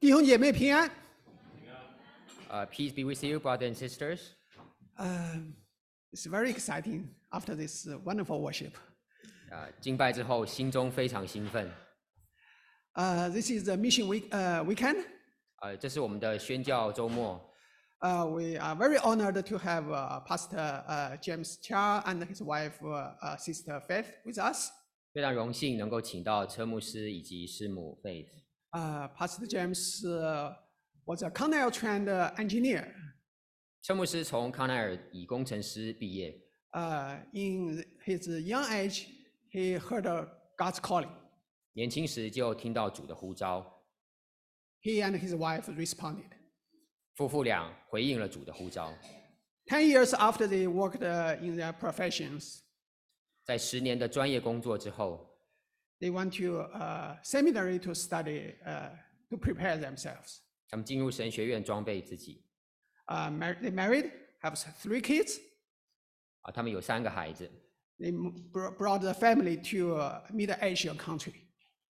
弟兄姐妹平安。 Uh, peace be with you, brothers and sisters. Um, it's very exciting after this uh, wonderful worship. 啊、敬拜之后，心中非常兴奋。 Uh, this is the mission week, uh, weekend. 呃，这是我们的宣教周末。 Uh, we are very honored to have uh, Pastor uh, James Chia and his wife, uh, uh, Sister Faith, with us. 非常荣幸能够请到车牧师以及师母 Faith。 Uh, Pastor James uh, was a Cornell trained uh, engineer. 车牧师从康奈尔以工程师毕业，Uh, in his young age, he heard uh, God's calling. 年轻时就听到主的呼召，He and his wife responded. 夫妇俩回应了主的呼召。Ten years after they worked uh, in their professions, 在十年的专业工作之后，they went to uh, seminary to study uh, to prepare themselves. 他们进入神学院装备自己。 Uh, mar- they married, have s- three kids. 啊，他们有三个孩子， They m- br- brought the family to a Middle Asian country.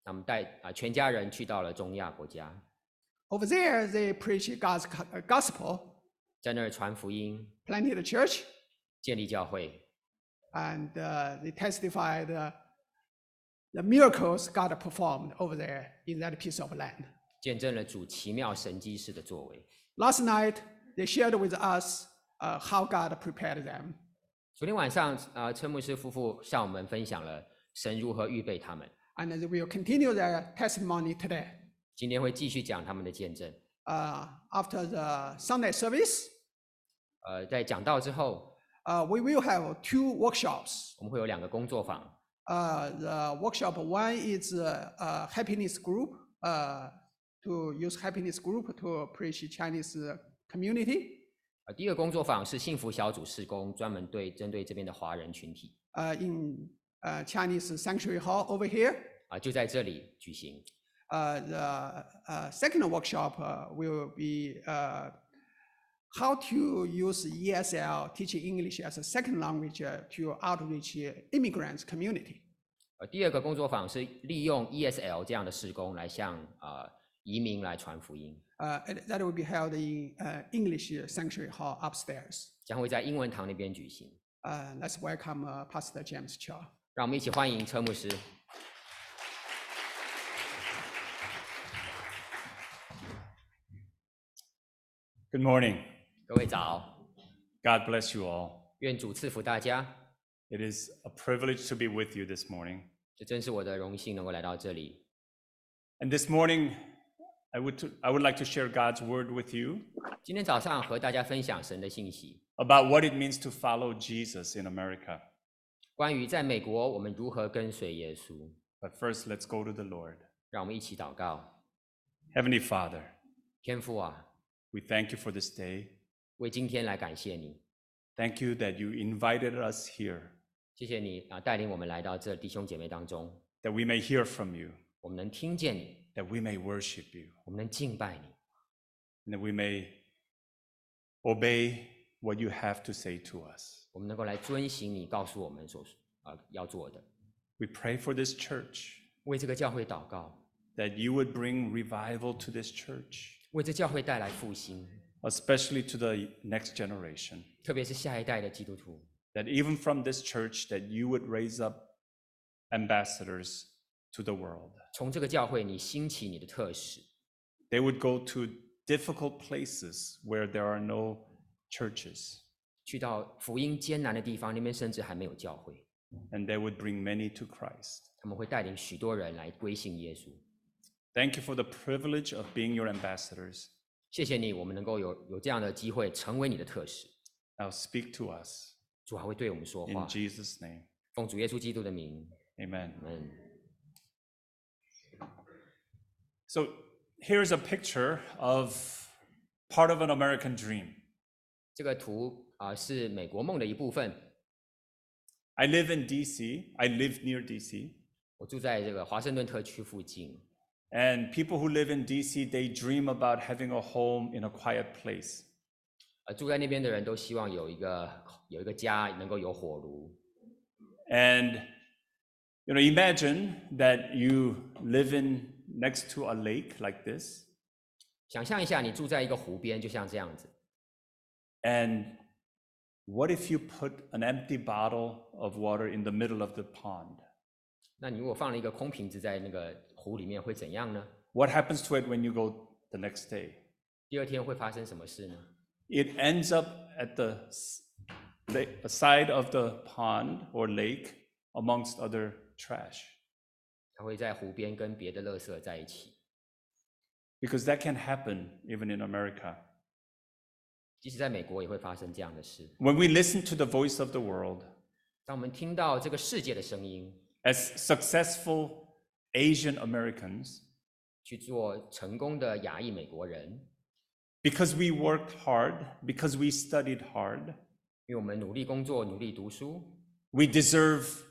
他们带啊全家人去到了中亚国家， Over there, they preach God's co- uh, gospel, 在那儿传福音， planted a church, 建立教会， and uh, they testified uh, the miracles God performed over there in that piece of land. 见证了主奇妙神迹式的作为。 Last night, they shared with us uh, how God prepared them. 昨天晚上，啊，车牧师夫妇向我们分享了神如何预备他们。 and they will continue their testimony today. 今天会继续讲他们的见证。 Uh, after the Sunday service, 呃，在讲道之后， uh, we will have two workshops. 我们会有两个工作坊。 Uh, the workshop one is uh, uh, happiness group uh, to use happiness group to preach Chinese uh, community. 呃，第一个工作坊是幸福小组施工，专门对针对这边的华人群体 Uh, in uh, Chinese Sanctuary Hall over here. 啊、就在这里举行。 Uh, the uh, second workshop uh, will be uh, how to use ESL, teaching English as a second language uh, to outreach uh, immigrants community. 呃，第二个工作坊是利用 ESL 这样的施工来向呃移民来传福音， Uh, and that will be held in uh, English Sanctuary Hall upstairs. 将会在英文堂那边举行。 Uh, let's welcome uh, Pastor James Shaw. 让我们一起欢迎车牧师。 Good morning. 各位早， God bless you all. 愿主赐福大家。 It is a privilege to be with you this morning. 这真是我的荣幸能够来到这里。 And this morning, I would, to, I would like to share God's word with you 今天早上和大家分享神的信息， about what it means to follow Jesus in America. 关于在美国我们如何跟随耶稣。 But first, let's go to the Lord. 让我们一起祷告， Heavenly Father, 天父啊， we thank you for this day. 为今天来感谢你， Thank you that you invited us here, 谢谢你啊，带领我们来到这弟兄姐妹当中， that we may hear from you, 我们能听见你， that we may worship you, 我们能敬拜你， and that we may obey what you have to say to us. 我们能够来遵行你告诉我们所啊要做的。 We pray for this church, 为这个教会祷告， that you would bring revival to this church. 为这教会带来复兴， especially to the next generation. 特别是下一代的基督徒。 That even from this church, that you would raise up ambassadors to the world. 从这个教会，你兴起你的特使， They would go to difficult places where there are no churches, 去到福音艰难的地方，那边甚至还没有教会， and they would bring many to Christ. 他们会带领许多人来归信耶稣。 Thank you for the privilege of being your ambassadors. 谢谢你，我们能够有有这样的机会成为你的特使。 Now speak to us 主还会对我们说 in 话， Jesus' name. 奉主耶稣基督的名， Amen. 嗯。 So here's a picture of part of an American dream. 这个图啊、是美国梦的一部分。 I live in DC. I live near DC. 我住在这个华盛顿特区附近， And people who live in DC, they dream about having a home in a quiet place. 呃，住在那边的人都希望有一个有一个家，能够有火炉。 And you know, imagine that you live in next to a lake like this, 想象一下，你住在一个湖边，就像这样子。 And what if you put an empty bottle of water in the middle of the pond? 那你如果放了一个空瓶子在那个 湖里面，会怎样呢？ What happens to it when you go the next day? 第二天会发生什么事呢？ It ends up at the s- la- side of the pond or lake amongst other trash. 它会在湖边跟别的垃圾在一起。 Because that can happen even in America. 即使在美国也会发生这样的事。 When we listen to the voice of the world, 当我们听到这个世界的声音， as successful Asian Americans, 去做成功的亚裔美国人， because we worked hard, because we studied hard, 因为我们努力工作、努力读书， we deserve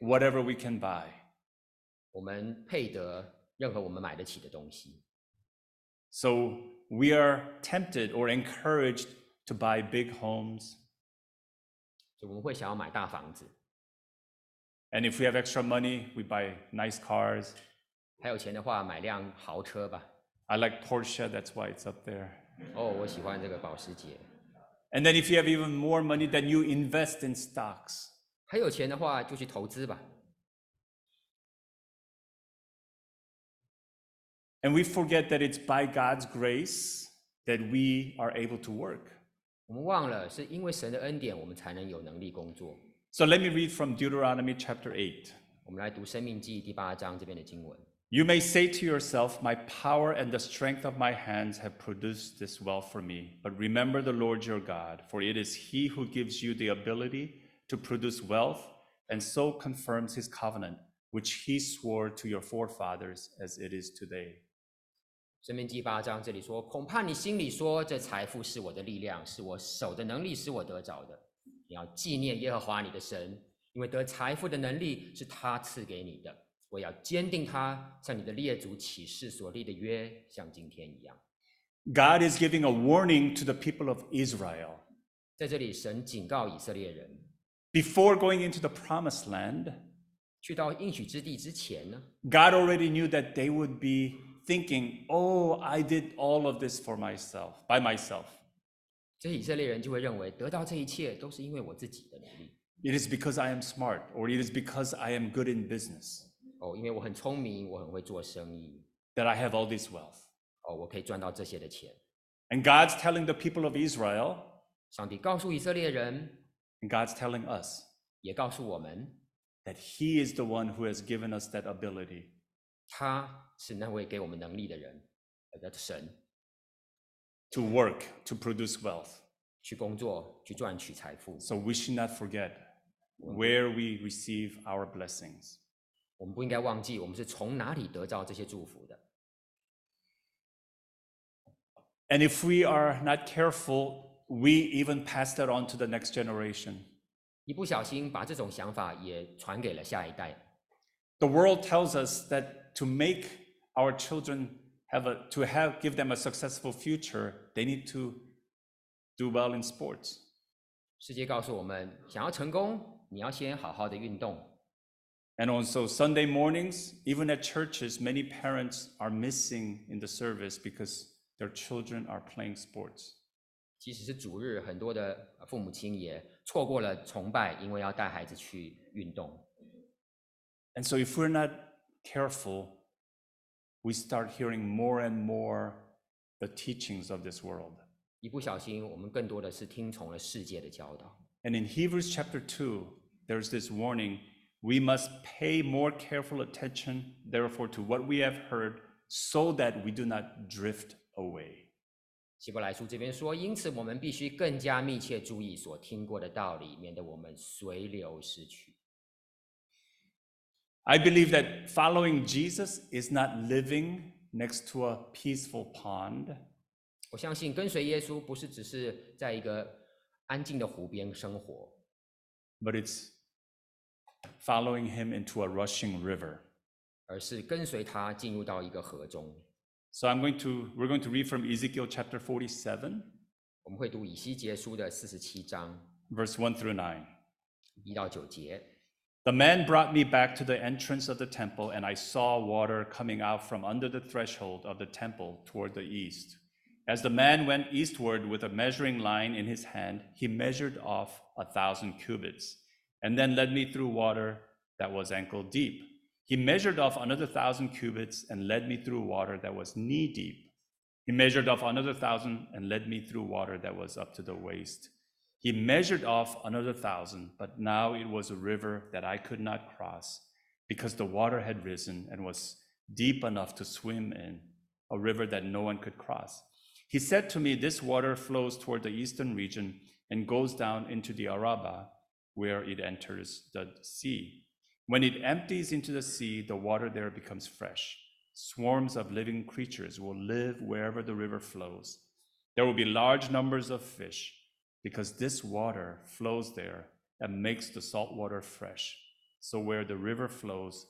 whatever we can buy. 我们配得任何我们买得起的东西。 So we are tempted or encouraged to buy big homes. 所以我们会想要买大房子， And if we have extra money, we buy nice cars. 还有钱的话买辆豪车吧。 I like Porsche, that's why it's up there. 哦，我喜欢这个保时捷。 And then if you have even more money, then you invest in stocks. 还有钱的话就去投资吧。 And we forget that it's by God's grace that we are able to work. 我们忘了是因为神的恩典，我们才能有能力工作。 so let me read from Deuteronomy chapter 8. 我们来读《申命记》第八章这边的经文。You may say to yourself, My power and the strength of my hands have produced this wealth for me. But remember the Lord your God, for it is He who gives you the ability to produce wealth and so confirms His covenant, which He swore to your forefathers as it is today. 生命第八章这里说：“恐怕你心里说，这财富是我的力量，是我手的能力使我得着的。你要纪念耶和华你的神，因为得财富的能力是他赐给你的。我要坚定他向你的列祖起誓所立的约，像今天一样。 God is giving a warning to the people of Israel. ”在这里，神警告以色列人， Before going into the promised land, 去到应许之地之前呢， God already knew that they would be thinking, Oh, I did all of this for myself, by myself. 这些以色列人就会认为，得到这一切都是因为我自己的能力。 It is because I am smart, or it is because I am good in business 哦，因为我很聪明，我很会做生意， that I have all this wealth. 哦，我可以赚到这些的钱。 And God's telling the people of Israel, 上帝告诉以色列人， and God's telling us, 也告诉我们， that He is the one who has given us that ability. 他是那位给我们能力的人，呃的神， to work, to produce wealth. 去工作，去赚取财富。 So we should not forget where we receive our blessings. 我们不应该忘记，我们是从哪里得到这些祝福的。 And if we are not careful, we even pass that on to the next generation. 一不小心把这种想法也传给了下一代。 The world tells us that to make our children have a to have give them a successful future, they need to do well in sports. 世界告诉我们，想要成功，你要先好好的运动。 And also Sunday mornings, even at churches, many parents are missing in the service because their children are playing sports. 即使是主日，很多的父母亲也错过了崇拜，因为要带孩子去运动。 And so if we're not careful, we start hearing more and more the teachings of this world. 一不小心，我们更多的是听从了世界的教导。 And in Hebrews chapter 2, there's this warning we must pay more careful attention, therefore, to what we have heard, so that we do not drift away. 希伯来书这边说，因此我们必须更加密切注意所听过的道理，免得我们随流失去。 I believe that following Jesus is not living next to a peaceful pond, 我相信跟随耶稣不是只是在一个安静的湖边生活， but it's following him into a rushing river. 而是跟随他进入到一个河中。 So I'm going to we're going to read from Ezekiel chapter 47, 我们会读以西结书的四十七章 verse 1 through 9. 一到九节。 The man brought me back to the entrance of the temple, and I saw water coming out from under the threshold of the temple toward the east. As the man went eastward with a measuring line in his hand, he measured off a thousand cubits, and then led me through water that was ankle deep. He measured off another thousand cubits and led me through water that was knee deep. He measured off another thousand and led me through water that was up to the waist. He measured off another thousand, but now it was a river that I could not cross because the water had risen and was deep enough to swim in, a river that no one could cross. He said to me, This water flows toward the eastern region and goes down into the Arabah, where it enters the sea. When it empties into the sea, the water there becomes fresh. Swarms of living creatures will live wherever the river flows. There will be large numbers of fish because this water flows there and makes the salt water fresh. So where the river flows,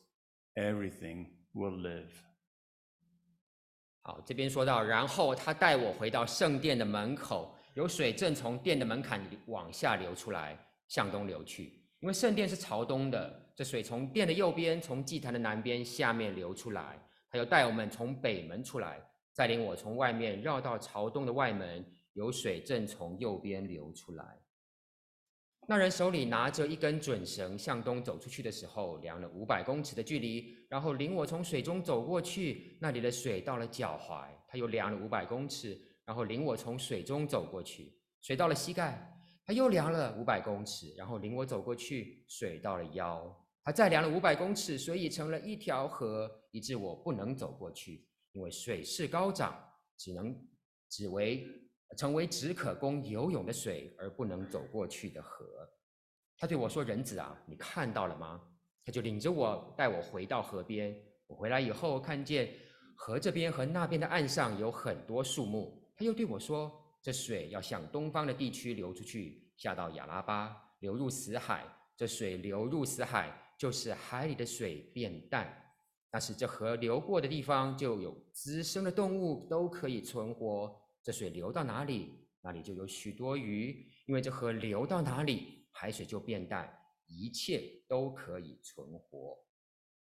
everything will live. 好，这边说到，然后他带我回到圣殿的门口，有水正从殿的门槛往下流出来，向东流去。因为圣殿是朝东的，这水从殿的右边，从祭坛的南边下面流出来。他又带我们从北门出来，带领我从外面绕到朝东的外门，有水正从右边流出来。那人手里拿着一根准绳，向东走出去的时候，量了五百公尺的距离，然后领我从水中走过去。那里的水到了脚踝，他又量了五百公尺，然后领我从水中走过去。水到了膝盖，他又量了五百公尺，然后领我走过去。水到了腰，他再量了五百公尺，水已成了一条河，以致我不能走过去，因为水势高涨，只能只为。成为只可供游泳的水而不能走过去的河。他对我说：“人子啊，你看到了吗？”他就领着我带我回到河边。我回来以后，看见河这边和那边的岸上有很多树木。他又对我说：“这水要向东方的地区流出去，下到亚拉巴，流入死海。这水流入死海，就是海里的水变淡。但是这河流过的地方，就有滋生的动物都可以存活。” 这水流到哪里，那里就有许多鱼，因为这河流到哪里，海水就变淡，一切都可以存活。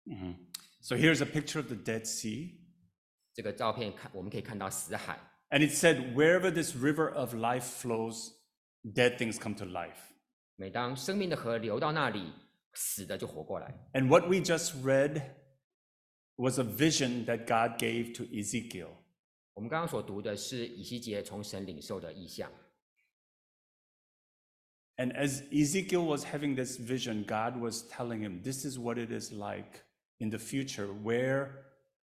Mhm. So here's a picture of the Dead Sea. 这个照片看，我们可以看到死海， And it said, wherever this river of life flows, dead things come to life. 每当生命的河流到那里，死的就活过来。 And what we just read was a vision that God gave to Ezekiel. 我们刚刚所读的是以西结从神领受的意象。 And as Ezekiel was having this vision, God was telling him, this is what it is like in the future, where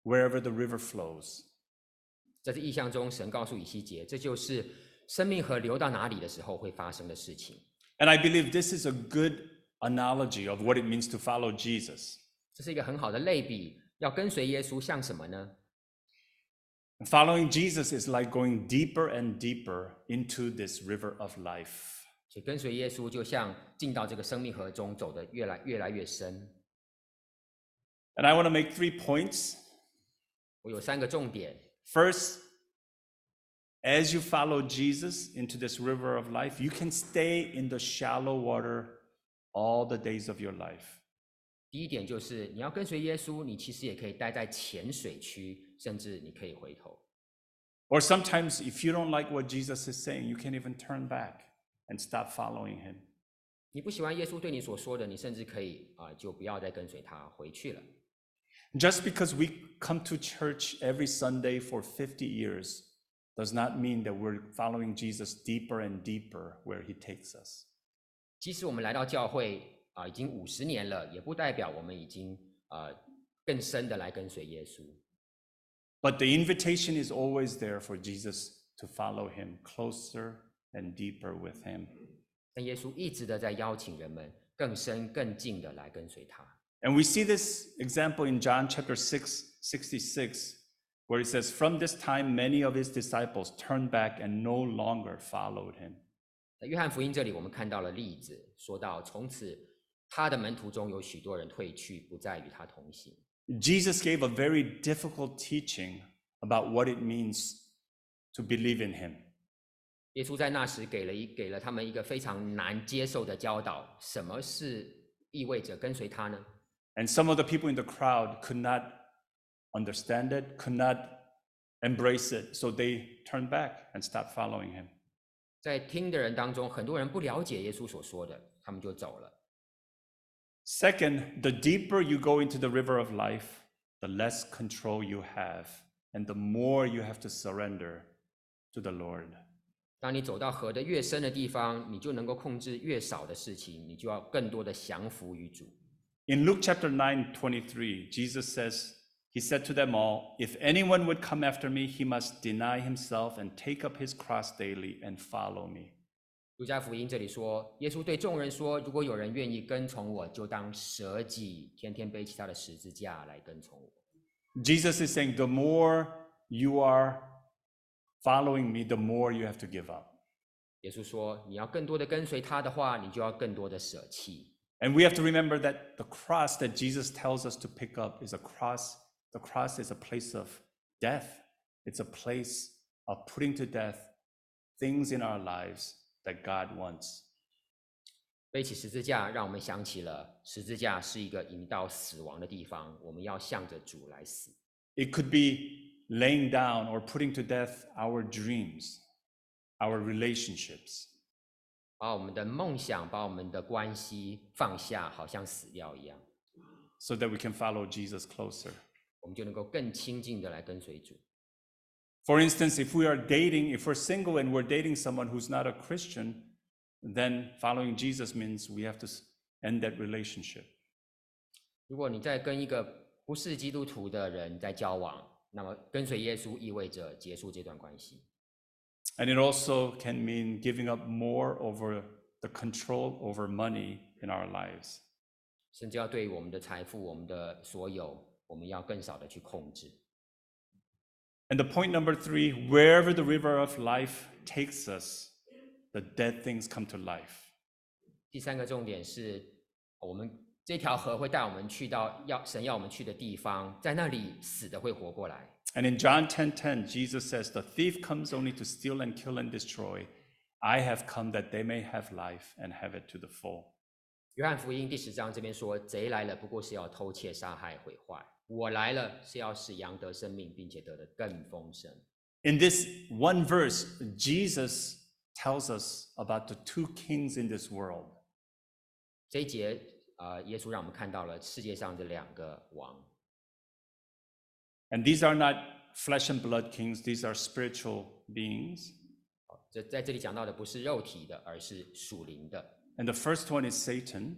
wherever the river flows. 在这意象中，神告诉以西结，这就是生命河流到哪里的时候会发生的事情。 And I believe this is a good analogy of what it means to follow Jesus. 这是一个很好的类比。要跟随耶稣，像什么呢？ Following Jesus is like going deeper and deeper into this river of life. 所以跟随耶稣，就像进到这个生命河中，走得越来越来越深。 And I want to make three points. 我有三个重点。 First, as you follow Jesus into this river of life, you can stay in the shallow water all the days of your life. 第一点就是你要跟随耶稣，你其实也可以待在浅水区， 甚至你可以回头。 Or sometimes, if you don't like what Jesus is saying, you can even turn back and stop following him. 你不喜欢耶稣对你所说的，你甚至可以啊、就不要再跟随他回去了。 Just because we come to church every Sunday for 50 years does not mean that we're following Jesus deeper and deeper where he takes us. 即使我们来到教会啊、已经五十年了，也不代表我们已经啊、更深的来跟随耶稣。 But the invitation is always there for Jesus to follow him closer and deeper with him. 但耶稣一直的在邀请人们更深更近的来跟随他。 And we see this example in John chapter 6, 66, where it says, From this time, many of his disciples turned back and no longer followed him. 在约翰福音这里，我们看到了例子，说到从此他的门徒中有许多人退去，不再与他同行。 Jesus gave a very difficult teaching about what it means to believe in him. 耶稣在那时给了一给了他们一个非常难接受的教导：什么是 意味着跟随他呢？ And some of the people in the crowd could not understand it, could not embrace it, so they turned back and stopped following him. 在听的人当中，很多人不了解耶稣所说的，他们就走了。 Second, the deeper you go into the river of life, the less control you have, and the more you have to surrender to the Lord. 当你走到河的越深的地方，你就能够控制越少的事情，你就要更多的降服于主。 In Luke chapter 9, 23, Jesus says, He said to them all, If anyone would come after me, he must deny himself and take up his cross daily and follow me. 路加福音这里说，耶稣对众人说：“如果有人愿意跟从我，就当舍己，天天背起他的十字架来跟从我。 Jesus is saying, The more you are following me, the more you have to give up. ”耶稣说：“你要更多的跟随他的话，你就要更多的舍弃。 And we have to remember that the cross that Jesus tells us to pick up is a cross. The cross is a place of death, it's a place of putting to death things in our lives that God wants. 背起十字架，让我们想起了十字架是一个引到死亡的地方，我们要向着主来死。 It could be laying down or putting to death our dreams, our relationships. 把我们的梦想、把我们的关系放下，好像死掉一样， so that we can follow Jesus closer. 我们就能够更亲近的来跟随主。 For instance, if we are dating, if we're single and we're dating someone who's not a Christian, then following Jesus means we have to s- end that relationship. 如果你在跟一个不是基督徒的人在交往，那么跟随耶稣意味着结束这段关系。 And it also can mean giving up more over the control over money in our lives. 甚至要对我们的财富、我们的所有，我们要更少的去控制。 And the point number three wherever the river of life takes us, the dead things come to life. 第三个重点是，我们这条河会带我们去到要神要我们去的地方，在那里死的会活过来。 And in John 10:10, Jesus says, "The thief comes only to steal and kill and destroy. I have come that they may have life and have it to the full." 约翰福音第十章这边说：“贼来了，不过是要偷窃、杀害、毁坏； 我来了，是要使羊得生命，并且得的更丰盛。” In this one verse, Jesus tells us about the two kings in this world. 这一节，呃，耶稣让我们看到了世界上的两个王， And these are not flesh and blood kings, these are spiritual beings. 这在这里讲到的不是肉体的，而是属灵的。 And the first one is Satan.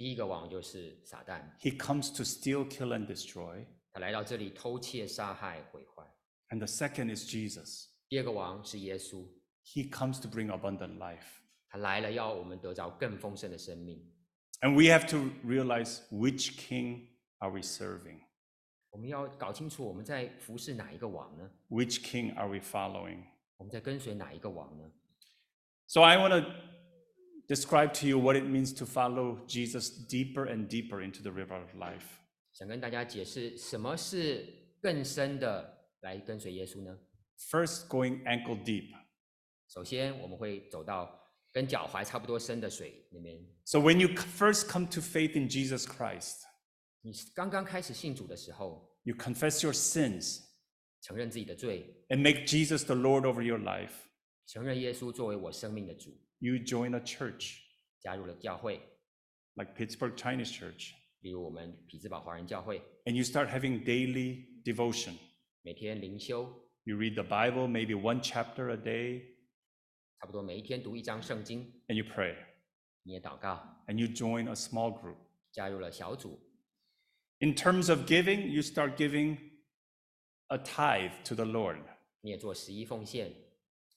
第一个王就是撒旦， He comes to steal, kill, and destroy. 他来到这里偷窃、杀害、毁坏。 And the second is Jesus. 第二个王是耶稣， He comes to bring abundant life. 他来了要我们得着更丰盛的生命。 And we have to realize which king are we serving? 我们要搞清楚我们在服侍哪一个王呢？ Which king are we following? 我们在跟随哪一个王呢？ So I want to describe to you what it means to follow Jesus deeper and deeper into the river of life. 想跟大家解释什么是更深的来跟随耶稣呢？ First, going ankle deep. 首先，我们会走到跟脚踝差不多深的水那边。 So when you c- first come to faith in Jesus Christ, 你刚刚开始信主的时候， you confess your sins 承认自己的罪， and make Jesus the Lord over your life. 承认耶稣作为我生命的主， You join a church 加入了教会， like Pittsburgh Chinese Church, 例如我们匹兹堡华人教会， and you start having daily devotion. 每天灵修， You read the Bible, maybe one chapter a day, 差不多每一天读一章圣经， and you pray. 你也祷告， And you join a small group. 加入了小组。 In terms of giving, you start giving a tithe to the Lord. 你也做十一奉献。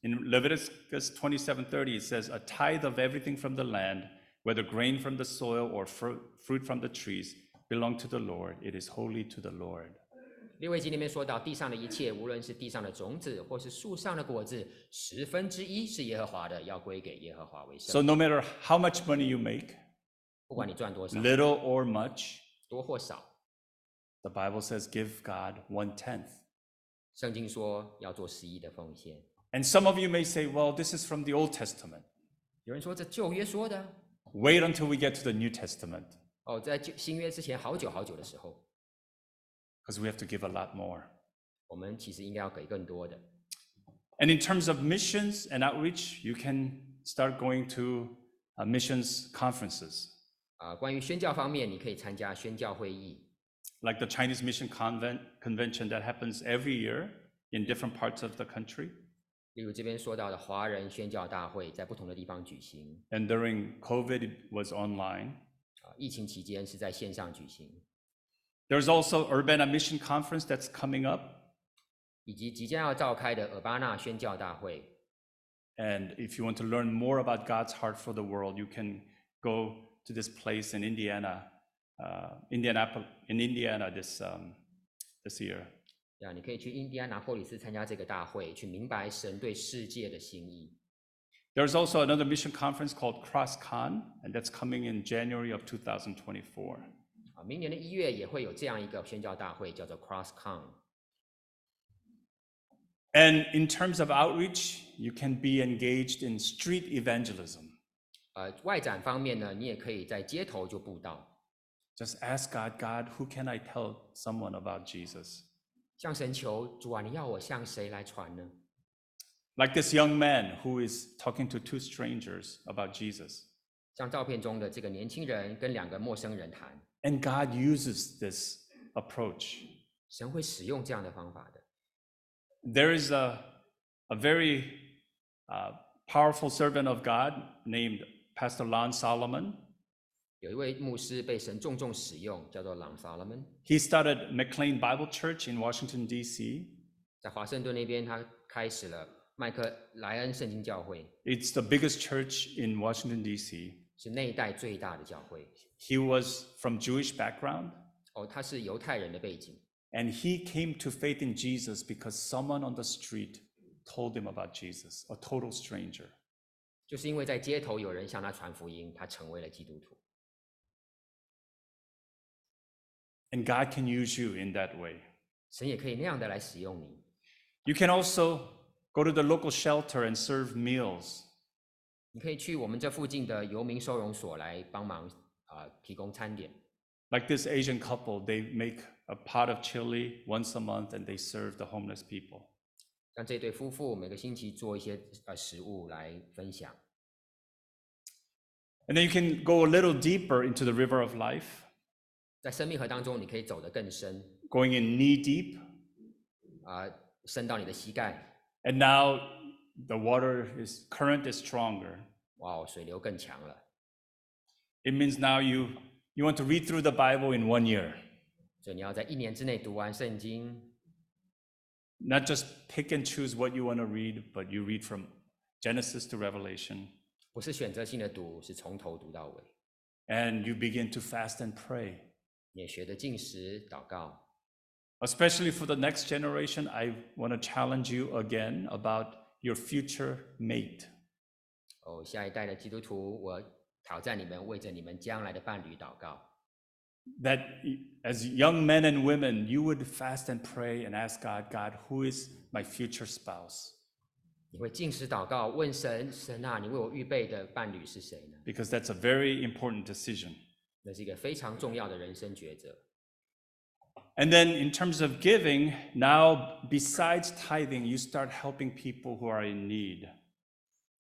In Leviticus 27:30 it says a tithe of everything from the land, whether grain from the soil or fruit, fruit from the trees, belong to the Lord. It is holy to the Lord. 利未记里面说到，地上的一切，无论是地上的种子，或是树上的果子，十分之一是耶和华的，要归给耶和华为 So 圣。 no matter how much money you make, 不管你赚多少， little or much, 多或少， the Bible says give God one tenth. 圣经说要做十一的奉献。 And some of you may say, well, this is from the Old Testament. 有人说这旧约说的， Wait until we get to the New Testament. 哦，在旧新约之前好久好久的时候， because we have to give a lot more. 我们其实应该要给更多的。 And in terms of missions and outreach, you can start going to uh, missions conferences, 啊、关于宣教方面，你可以参加宣教会议， like the Chinese Mission Convent Convention that happens every year in different parts of the country. 例如这边说到的华人宣教大会，在不同的地方举行。 And during COVID, it was online. 啊、疫情期间是在线上举行， There's also Urbana Mission Conference that's coming up. 以及即将要召开的尔巴纳宣教大会。 And if you want to learn more about God's heart for the world, you can go to this place in Indiana, uh, Indianapolis, in Indiana this, um, this year. 对啊，你可以去印第安纳波里斯参加这个大会，去明白神对世界的心意。 There's also another mission conference called CrossCon, and that's coming in January of 2024. 啊，明年的一月也会有这样一个宣教大会，叫做 CrossCon。 And in terms of outreach, you can be engaged in street evangelism. 呃，外展方面呢，你也可以在街头就布道， Just ask God, God, who can I tell someone about Jesus? 向神求主啊，你要我向谁来传呢？ Like this young man who is talking to two strangers about Jesus. 像照片中的这个年轻人跟两个陌生人谈， And God uses this approach. 神会使用这样的方法的。 There is a, a very uh, powerful servant of God named Pastor Lon Solomon. 有一位牧师被神重重使用，叫做朗 Solomon， He started McLean Bible Church in Washington, D.C. 在华盛顿那边，他开始了麦克莱恩圣经教会， It's the biggest church in Washington, D.C. 是那一代最大的教会。 He was from Jewish background, 哦，他是犹太人的背景， and he came to faith in Jesus because someone on the street told him about Jesus, a total stranger. 就是因为在街头有人向他传福音，他成为了基督徒。 And God can use you in that way. 神也可以那样的来使用你。 You can also go to the local shelter and serve meals. 你可以去我们这附近的游民收容所来帮忙啊、提供餐点。 Like this Asian couple, they make a pot of chili once a month and they serve the homeless people. 让这对夫妇每个星期做一些呃食物来分享。 And then you can go a little deeper into the river of life, 在生命河当中，你可以走得更深 going in knee deep. 啊、深到你的膝盖。 And now the water is current is stronger. 哇哦，水流更强了。 It means now you you want to read through the Bible in one year, 所以你要在一年之内读完圣经， not just pick and choose what you want to read, but you read from Genesis to Revelation, 不是选择性的读，是从头读到尾。 and you begin to fast and pray. 你也学着进食、祷告。 Especially for the next generation, I want to challenge you again about your future mate. 哦，下一代的基督徒，我挑战你们，为着你们将来的伴侣祷告。 That y- as young men and women, you would fast and pray and ask God, God, who is my future spouse? 你会进食祷告，问神：神啊，你为我预备的伴侣是谁呢？ Because that's a very important decision. 那是一个非常重要的人生抉择。 And then in terms of giving, now besides tithing, you start helping people who are in need.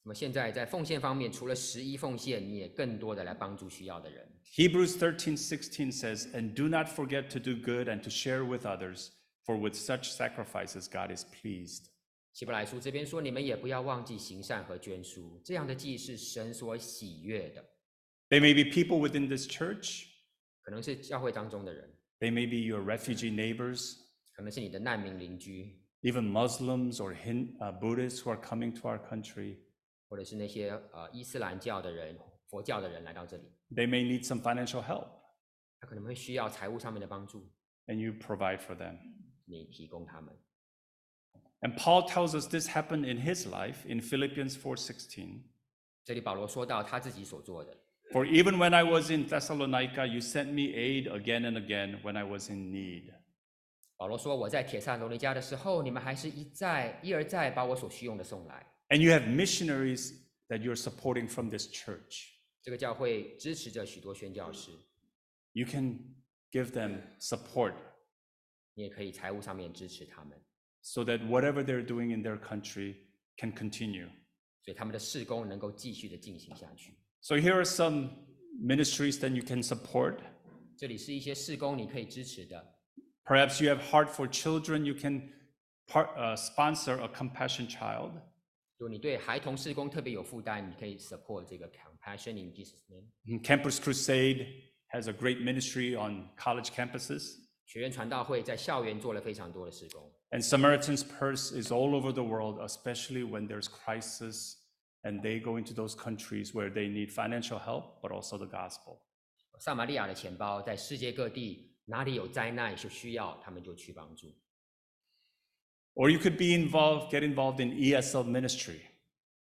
那么现在在奉献方面，除了十一奉献，你也更多的来帮助需要的人。 Hebrews 13, 16 says, And do not forget to do good and to share with others, for with such sacrifices God is pleased. 希伯来书这边说，你们也不要忘记行善和捐书，这样的祭是神所喜悦的。 They may be people within this church, 可能是教会当中的人， they may be your refugee neighbors, 可能是你的难民邻居， even Muslims or Hin- uh, Buddhists who are coming to our country. 或者是那些呃伊斯兰教的人、佛教的人来到这里， They may need some financial help, 他可能会需要财务上面的帮助， and you provide for them. 你提供他们。 And Paul tells us this happened in his life in Philippians 4:16. 这里保罗说到他自己所做的， For even when I was in Thessalonica, you sent me aid again and again when I was in need. 保罗说我在铁萨罗尼迦的时候，你们还是一再一而再把我所需用的送来。 And you have missionaries that you're supporting from this church. 这个教会支持着许多宣教士， you can give them support 你也可以财务上面支持他们， so that whatever they're doing in their country can continue. 所以他们的事工能够继续的进行下去。 So here are some ministries that you can support. 这里是一些事工你可以支持的， Perhaps you have heart for children, you can part, uh, sponsor a compassion child. 如果你对孩童事工特别有负担，你可以 support 这个 Compassion in Jesus Name。 Mm, Campus Crusade has a great ministry on college campuses. 学院传道会在校园做了非常多的事工， And Samaritan's Purse is all over the world, especially when there's crisis and they go into those countries where they need financial help, but also the gospel. 撒玛利亚的钱包在世界各地哪里有灾难就需要，他们就去帮助。 Or you could be involved, get involved in ESL ministry.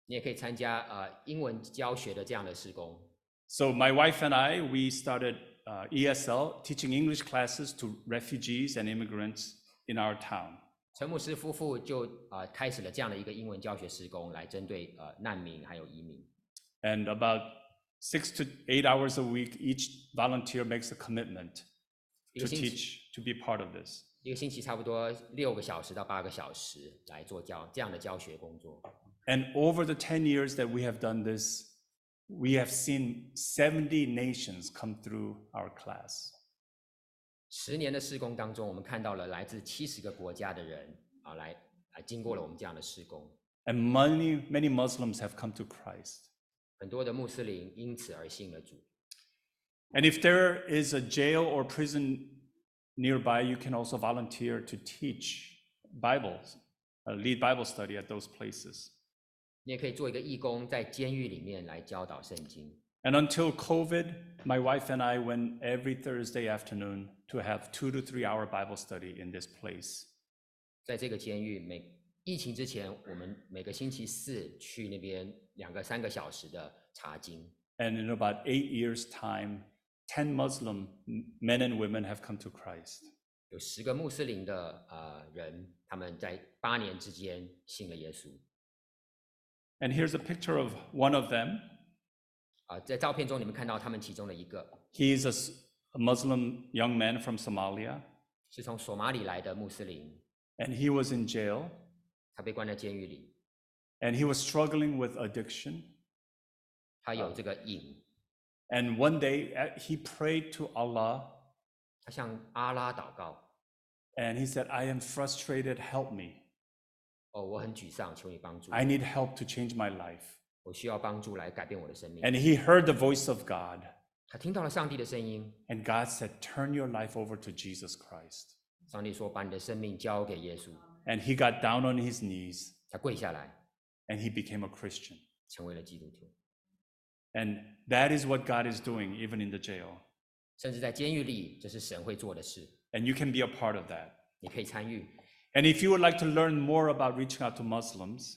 你也可以参加呃英文教学的这样的事工。 So my wife and I, we started uh, ESL, teaching English classes to refugees and immigrants in our town. 陈牧师夫妇就呃开始了这样的一个英文教学施工，来针对呃难民还有移民。 And about six to eight hours a week, each volunteer makes a commitment 一 to 个星期 teach, to be part of this. 一个星期差不多六个小时到八个小时来做教这样的教学工作。 And over the 10 years that we have done this, we have seen 70 nations come through our class. 十年的施工当中，我们看到了来自七十个国家的人啊，来啊经过了我们这样的施工，And many, many Muslims have come to Christ. 很多的穆斯林因此而信了主。And if there is a jail or prison nearby, you can also volunteer to teach Bibles, uh, lead Bible study at those places. 你也可以做一个义工，在监狱里面来教导圣经。And until COVID, my wife and I went every Thursday afternoon to have two to three hour Bible study in this place. 在这个监狱，每疫情之前，我们每个星期四去那边两个三个小时的查经。 And in about eight years' time, 10 Muslim m- men and women have come to Christ. 有十个穆斯林的呃人，他们在八年之间信了耶稣。 And here's a picture of one of them. 啊、在照片中你们看到他们其中的一个 He is a, S- a Muslim young man from Somalia, 是从索马里来的穆斯林， and he was in jail, 他被关在监狱里， and he was struggling with addiction. 他有这个瘾， And one day uh, he prayed to Allah 他向阿拉祷告：“，and he said, I am frustrated, help me. 哦，我很沮丧，求你帮助， I need help to change my life. 我需要帮助来改变我的生命。 And he heard the voice of God, ”他听到了上帝的声音， and God said, Turn your life over to Jesus Christ. 上帝说：“把你的生命交给耶稣。 And he got down on his knees ”他跪下来， and he became a Christian. 成为了基督徒。 And that is what God is doing, even in the jail. 甚至在监狱里，这是神会做的事， And you can be a part of that. 你可以参与。 And if you would like to learn more about reaching out to Muslims,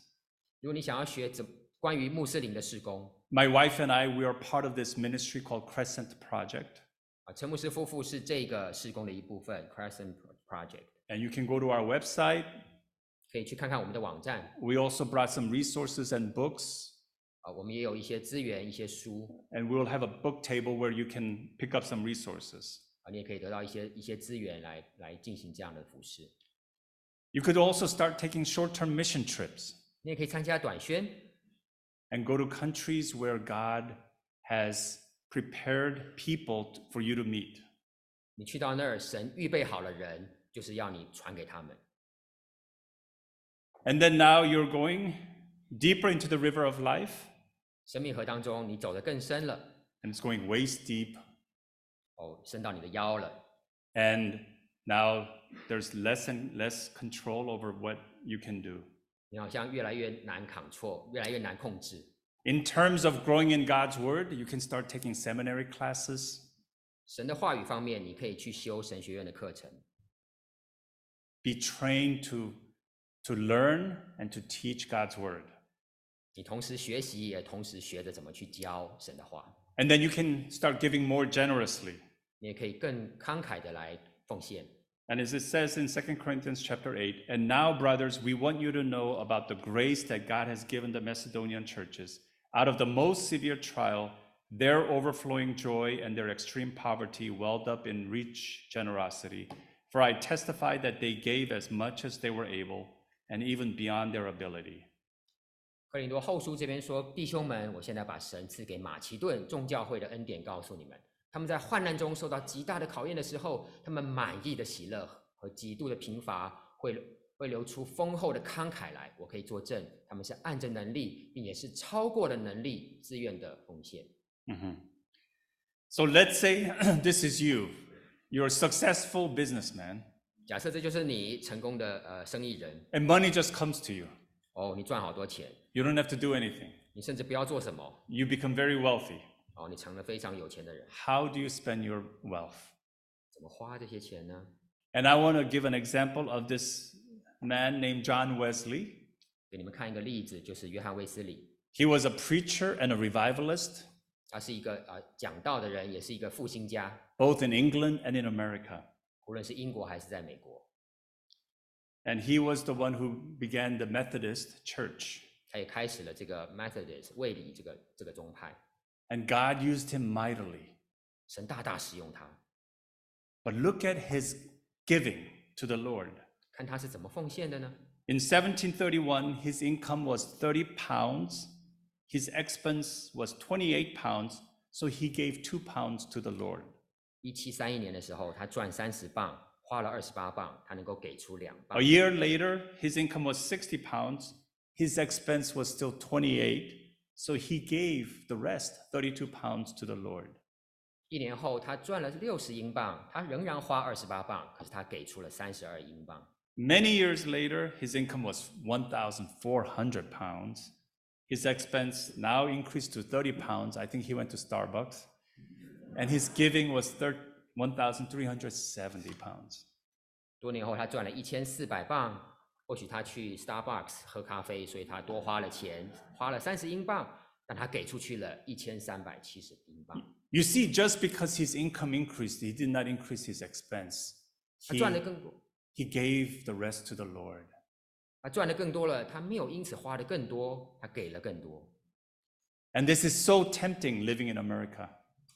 如果你想要学怎 关于穆斯林的事工 my wife and I, we are part of this ministry called Crescent Project. 啊，陈牧师夫妇是这个事工的一部分，Crescent Project， And you can go to our website. 可以去看看我们的网站 We also brought some resources and books. 啊，我们也有一些资源、一些书 And we will have a book table where you can pick up some resources. 啊，你也可以得到一些一些资源来来进行这样的服饰。 You could also start taking short term mission trips 你也可以参加短宣， and go to countries where God has prepared people t- for you to meet. 你去到那儿，神预备好了人，就是要你传给他们。 And then now you're going deeper into the river of life, 生命河当中，你走得更深了， and it's going waist deep. 哦，深到你的腰了。 And now there's less and less control over what you can do. 你好像越来越难 control，越来越难控制。 In terms of growing in God's word, you can start taking seminary classes, 神的话语方面，你可以去修神学院的课程， be trained to, to learn and to teach God's word. 你同时学习，也同时学着怎么去教神的话。 And then you can start giving more generously. 你也可以更慷慨的来奉献。 And as it says in 2 Corinthians chapter 8, and now, brothers, we want you to know about the grace that God has given the Macedonian churches. Out of the most severe trial, Their overflowing joy and their extreme poverty welled up in rich generosity. For I testify that they gave as much as they were able, and even beyond their ability. 哥林多后书这边说：“弟兄们，我现在把神赐给马其顿众教会的恩典告诉你们。 他们在患难中受到极大的考验的时候，他们满意的喜乐和极度的贫乏会会流出丰厚的慷慨来。我可以作证，他们是按着能力，并且是超过了能力自愿的奉献。Mhm. So let's say this is you. You're a successful businessman, 假设这就是你成功的呃生意人 and money just comes to you. 哦，你赚好多钱，You don't have to do anything. 你甚至不要做什么 You become very wealthy. 哦，你成了非常有钱的人， How do you spend your wealth? 怎么花这些钱呢？ And I want to give an example of this man named John Wesley. 给你们看一个例子，就是约翰卫斯理， He was a preacher and a revivalist, 他是一个呃讲道的人，也是一个复兴家， both in England and in America. 无论是英国还是在美国， And he was the one who began the Methodist Church. 他也开始了这个 Methodist 卫理这个这个宗派， And God used him mightily. 神大大使用他。 But look at his giving to the Lord. 看他是怎么奉献的呢？ In 1731, his income was 30 pounds. His expense was 28 pounds. So he gave two pounds to the Lord. 一七三一年的时候，他赚三十磅，花了二十八磅，他能够给出两磅 A。year later, his income was 60 pounds. His expense was still 28. So he gave the rest, 32 pounds, to the Lord. 一年后，他赚了六十英镑，他仍然花二十八磅，可是他给出了三十二英镑。 Many years later, his income was 1,400 pounds. His expense now increased to 30 pounds. I think he went to Starbucks. And his giving was thir- 1,370 pounds. 多年后，他赚了一千四百磅， 或许他去 Starbucks 喝咖啡，所以他多花了钱，花了三十英镑，但他给出去了一千三百七十英镑。 You see, just because his income increased, he did not increase his expense. 他 He, 赚的更多， he gave the rest to the Lord. 他赚的更多了，他没有因此花的更多，他给了更多。 And this is so tempting living in America.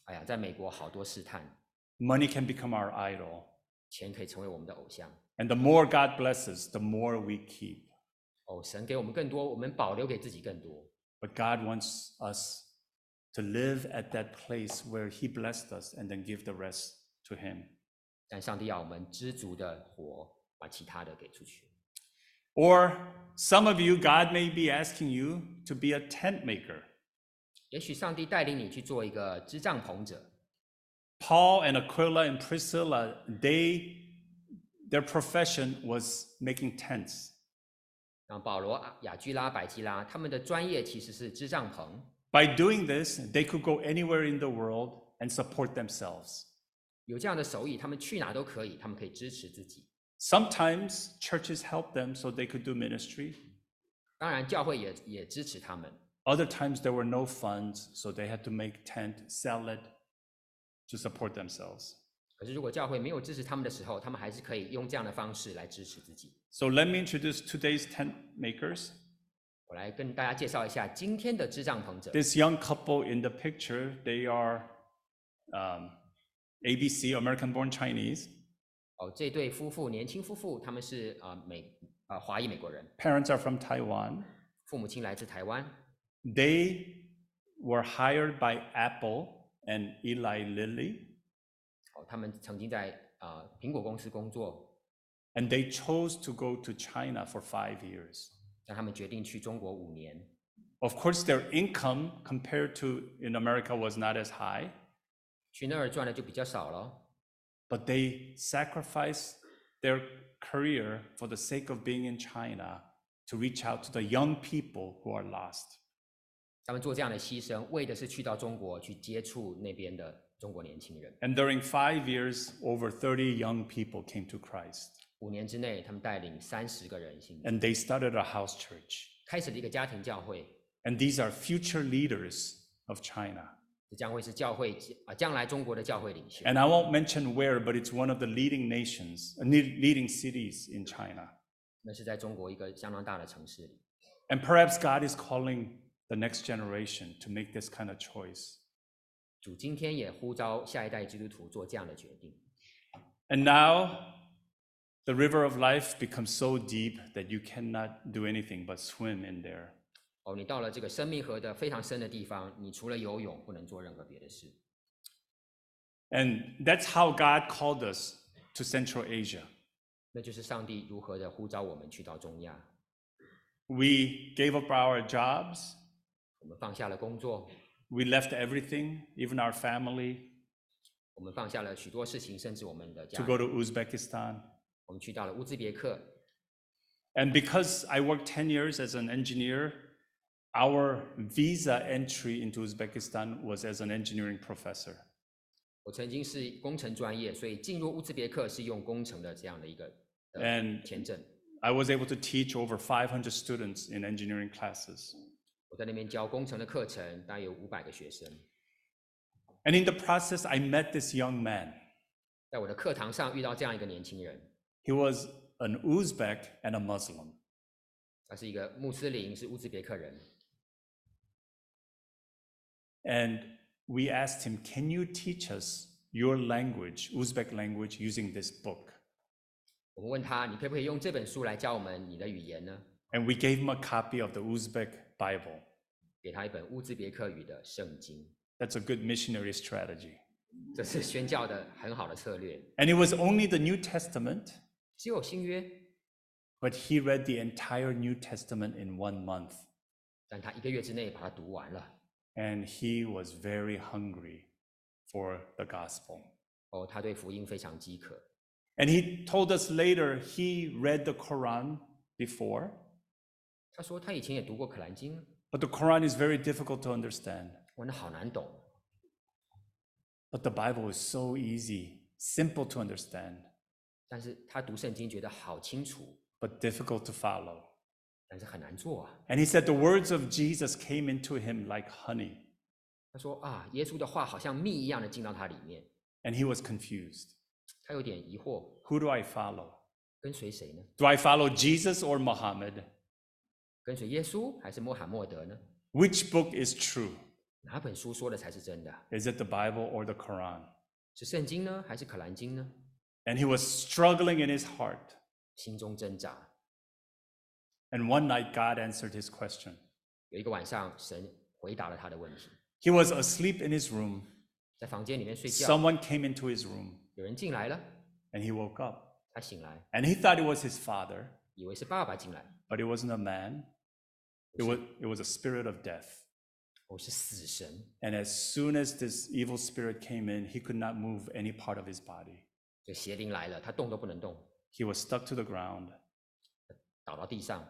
哎呀，在美国好多试探， Money can become our idol. 钱可以成为我们的偶像。 And the more God blesses, the more we keep. 哦，神给我们更多，我们保留给自己更多。 But God wants us to live at that place where He blessed us and then give the rest to Him. 但上帝要我们知足的活，把其他的给出去。 Or some of you, God may be asking you to be a tent maker. 也许上帝带领你去做一个支帐篷者。 Paul and Aquila and Priscilla, they their profession was making tents. 像保罗、啊雅居拉、百基拉，他们的专业其实是支帐篷。 By doing this, they could go anywhere in the world and support themselves. 有这样的手艺，他们去哪都可以，他们可以支持自己。 Sometimes churches help them so they could do ministry. 当然，教会也也支持他们。 Other times there were no funds, so they had to make tent, sell it to support themselves. 可是，如果教会没有支持他们的时候，他们还是可以用这样的方式来支持自己。 So let me introduce today's tent makers. 我来跟大家介绍一下今天的支帐篷者。 This young couple in the picture, they are um, ABC, American born Chinese. 哦，这对夫妇，年轻夫妇，他们是啊、呃美啊、华裔美国人， Parents are from Taiwan. 父母亲来自台湾。 They were hired by Apple and Eli Lilly, 哦，他们曾经在啊、呃苹果公司工作， and they chose to go to China for five years. 但他们决定去中国五年。 Of course, their income compared to in America was not as high, 去那儿赚的就比较少了， but they sacrificed their career for the sake of being in China to reach out to the young people who are lost. 他们做这样的牺牲，为的是去到中国去接触那边的 中国年轻人。 And during five years, over 30 young people came to Christ. 五年之内，他们带领三十个人信主， And they started a house church. 开始了一个家庭教会。 And these are future leaders of China. 这将会是教会啊，将来中国的教会领袖。 And I won't mention where, but it's one of the leading nations, uh, ne- leading cities in China. 那是在中国一个相当大的城市里。 And perhaps God is calling the next generation to make this kind of choice. 主今天也呼召下一代基督徒做这样的决定。 And now the river of life becomes so deep that you cannot do anything but swim in there. 哦，你到了这个生命河的非常深的地方，你除了游泳，不能做任何别的事。 And that's how God called us to Central Asia. 那就是上帝如何的呼召我们去到中亚。 We gave up our jobs, 我们放下了工作， we left everything, even our family, 我们放下了许多事情，甚至我们的家 to。go to Uzbekistan. 我们去到了乌兹别克， And because I worked 10 years as an engineer, our visa entry into Uzbekistan was as an engineering professor. 我曾经是工程专业，所以进入乌兹别克是用工程的这样的一个呃 And 签证。 I was able to teach over 500 students in engineering classes. 我在那边教工程的课程，大约有五百个学生。 And in the process, I met this young man. 在我的课堂上遇到这样一个年轻人， He was an Uzbek and a Muslim. 他是一个穆斯林，是乌兹别克人。 And we asked him, Can you teach us your language, Uzbek language, using this book? 我们问他，你可不可以用这本书来教我们你的语言呢？ And we gave him a copy of the Uzbek Bible. 给他一本乌兹别克语的圣经， That's a good missionary strategy. 这是宣教的很好的策略。 And it was only the New Testament, 只有新约， but he read the entire New Testament in one month. 但他一个月之内把它读完了。 And he was very hungry for the gospel. 哦，他对福音非常饥渴。 And he told us later he read the Quran before, 他说他以前也读过《可兰经》， but the Quran is very difficult to understand. 哇，那好难懂。 But the Bible is so easy, simple to understand, 但是他读圣经觉得好清楚， but difficult to follow. 但是很难做啊。 And he said the words of Jesus came into him like honey, 他说啊，耶稣的话好像蜜一样的进到他里面， and he was confused. 他有点疑惑， Who do I follow? 跟随谁呢？ Do I follow Jesus or Muhammad? 跟随耶稣还是穆罕默德呢？ Which book is true? 哪本书说的才是真的？ Is it the Bible or the Quran? 是圣经呢，还是可兰经呢？ And he was struggling in his heart. 心中挣扎。 And one night, God answered his question. 有一个晚上，神回答了他的问题， He was asleep in his room. 在房间里面睡觉， Someone came into his room, 有人进来了， and he woke up. 他醒来， And he thought it was his father, 以为是爸爸进来， but it wasn't a man. It was, it was a spirit of death. 我是死神。 And as soon as this evil spirit came in, he could not move any part of his body. 这邪灵来了，他动都不能动， He was stuck to the ground. 倒到地上，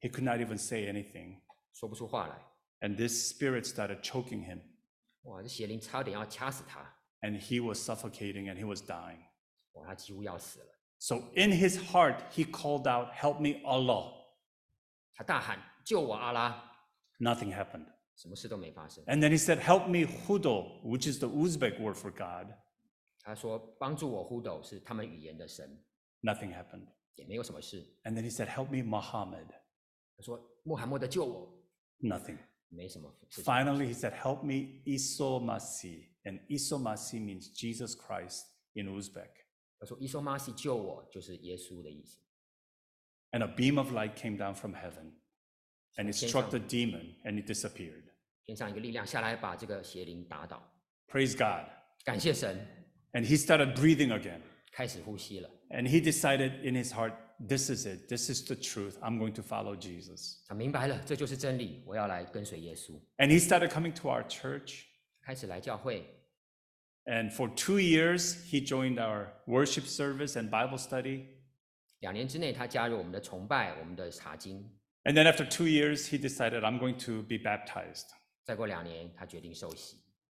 He could not even say anything. 说不出话来。 And this spirit started choking him, 哇，这邪灵差点要掐死他， and he was suffocating and he was dying. 哇，他几乎要死了。 So in his heart, he called out, Help me, Allah. 他大喊：“ 救我，阿拉 Nothing happened.！” 什么事都没发生。 And then he said, Help me, Hudo, which is the Uzbek word for God. 他说：“帮助我，呼斗是他们语言的神， Nothing happened. 也没有什么事。 And then he said, Help me, Muhammad. ”他说：“穆罕默德救我， Nothing. 没什么事情。 Finally, he said, Help me, Isomasi. And Isomasi means Jesus Christ in Uzbek. 他说：“伊索马西救我，就是耶稣的意思。 And a beam of light came down from heaven, and it struck the demon, and it disappeared. 天上一个力量下来，把这个邪灵打倒。 Praise God. 感谢神， And he started breathing again. 开始呼吸了。 And he decided in his heart, This is it. This is the truth. I'm going to follow Jesus. 他明白了，这就是真理，我要来跟随耶稣。 And he started coming to our church. 开始来教会， And for two years, he joined our worship service and Bible study. 两年之内，他加入我们的崇拜，我们的查经。 And then after two years, he decided, I'm going to be baptized. 再过两年，他决定受洗。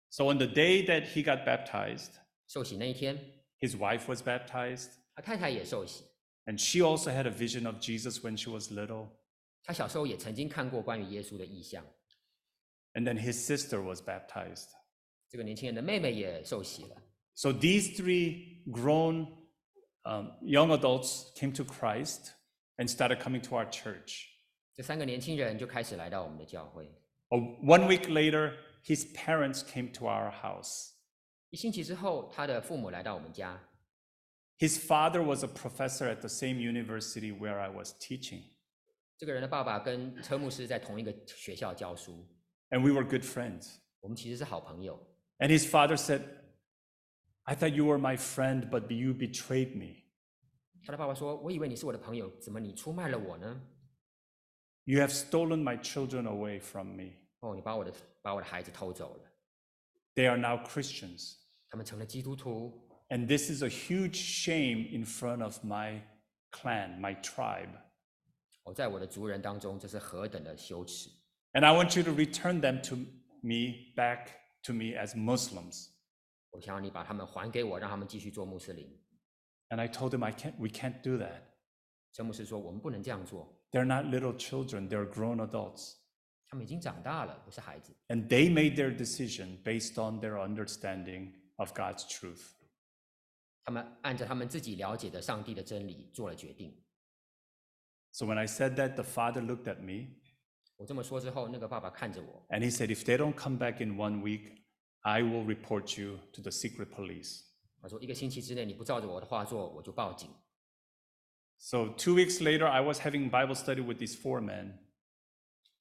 So on the day that he got baptized, 受洗那一天， his wife was baptized. 他太太也受洗。 And she also had a vision of Jesus when she was little. 他小时候也曾经看过关于耶稣的意象。 And then his sister was baptized. 这个年轻人的妹妹也受洗了。 So these three grown um, young adults came to Christ and started coming to our church. 这三个年轻人就开始来到我们的教会。 Uh, one week later, his parents came to our house. 一星期之后，他的父母来到我们家。 His father was a professor at the same university where I was teaching, 这个人的爸爸跟车牧师在同一个学校教书， and we were good friends. 我们其实是好朋友。 And his father said, I thought you were my friend, but you betrayed me. 他的爸爸说：“我以为你是我的朋友，怎么你出卖了我呢？ You have stolen my children away from me. 哦，你把我的把我的孩子偷走了， They are now Christians. 他们成了基督徒。 And this is a huge shame in front of my clan, my tribe. 我在我的族人当中，这是何等的羞耻！ And I want you to return them to me back to me as Muslims. 我想要你把他们还给我，让他们继续做穆斯林。 And I told him I can't we can't do that. 陈牧师说：“我们不能这样做， They're not little children, they're grown adults. 他们已经长大了，不是孩子。 And they made their decision based on their understanding of God's truth. 他们按照他们自己了解的上帝的真理做了决定。 So when I said that, the father looked at me 我这么说之后，那个爸爸看着我， and he said, If they don't come back in one week, I will report you to the secret police. 他说：一个星期之内你不照着我的话做，我就报警。 So two weeks later, I was having Bible study with these four men,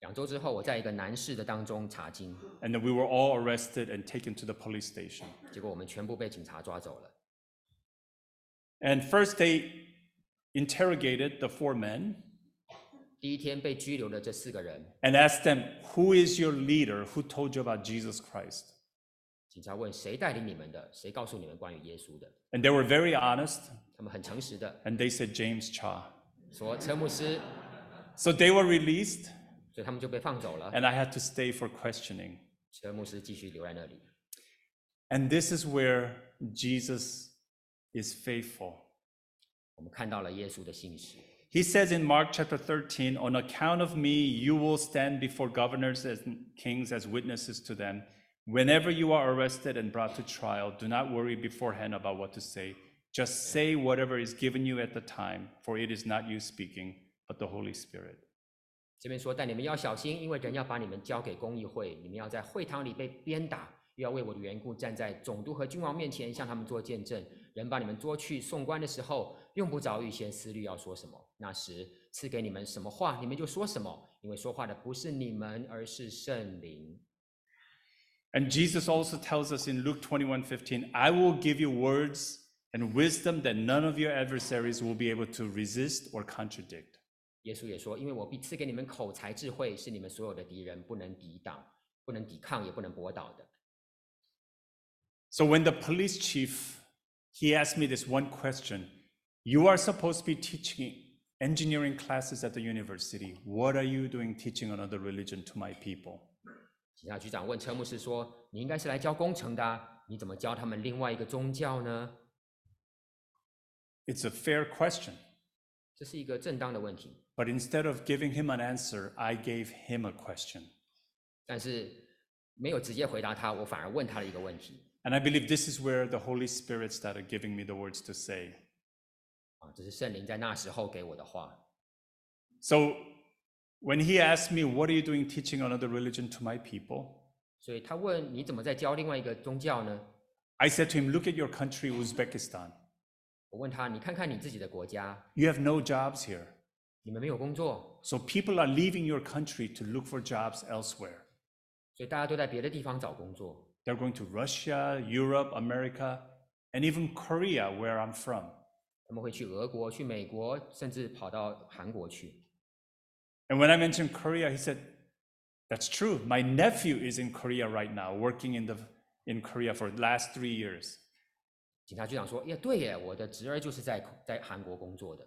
两周之后，我在一个男士的当中查经， and then we were all arrested and taken to the police station. 结果我们全部被警察抓走了。 And first, they interrogated the four men 第一天被拘留的这四个人， and asked them, Who is your leader? Who told you about Jesus Christ? 警察问谁带领你们的，谁告诉你们关于耶稣的？ And they were very honest, 他们很诚实的 and they said, James Cha. 说车牧师， So they were released, 所以他们就被放走了。 and I had to stay for questioning. 车牧师继续留在那里。 And this is where Jesus is faithful. 我们看到了耶稣的信实。 He says in Mark chapter 13, On account of me, you will stand before governors and kings as witnesses to them. Whenever you are arrested and brought to trial, do not worry beforehand about what to say. Just say whatever is given you at the time, for it is not you speaking, but the Holy Spirit. 这边说，但你们要小心，因为人要把你们交给公议会，你们要在会堂里被鞭打，又要为我的缘故站在总督和君王面前向他们做见证。人把你们捉去送官的时候，用不着预先思虑要说什么。那时赐给你们什么话，你们就说什么，因为说话的不是你们，而是圣灵。 And Jesus also tells us in Luke 21 15, I will give you words and wisdom that none of your adversaries will be able to resist or contradict. 耶稣也说，因为我必赐给你们口才智慧，是你们所有的敌人不能抵挡、不能抵抗、也不能驳倒的。 So when the police chief he asked me this one question, you are supposed to be teaching engineering classes at the university. What are you doing teaching another religion to my people? 警察局长问车牧师说：“你应该是来教工程的啊、你怎么教他们另外一个宗教呢 It's a fair question. 这是一个正当的问题。But instead of giving him an answer, I gave him a question. 但是没有直接回答他，我反而问他了一个问题 And I believe this is where the Holy Spirit started giving me the words to say. 啊，这是圣灵在那时候给我的话。So when he asked me, What are you doing teaching another religion to my people? 所以他问你怎么在教另外一个宗教呢？ I said to him, Look at your country, Uzbekistan. 我问他，你看看你自己的国家， You have no jobs here. 你们没有工作， So people are leaving your country to look for jobs elsewhere. 所以大家都在别的地方找工作。 They're going to Russia, Europe, America, and even Korea, where I'm from. 他们会去俄国、去美国，甚至跑到韩国去。 And when I mentioned Korea, he said, That's true. My nephew is in Korea right now, working in, the, in Korea for the last three years. 警察局长说：“耶，对耶，我的侄儿就是在在韩国工作的。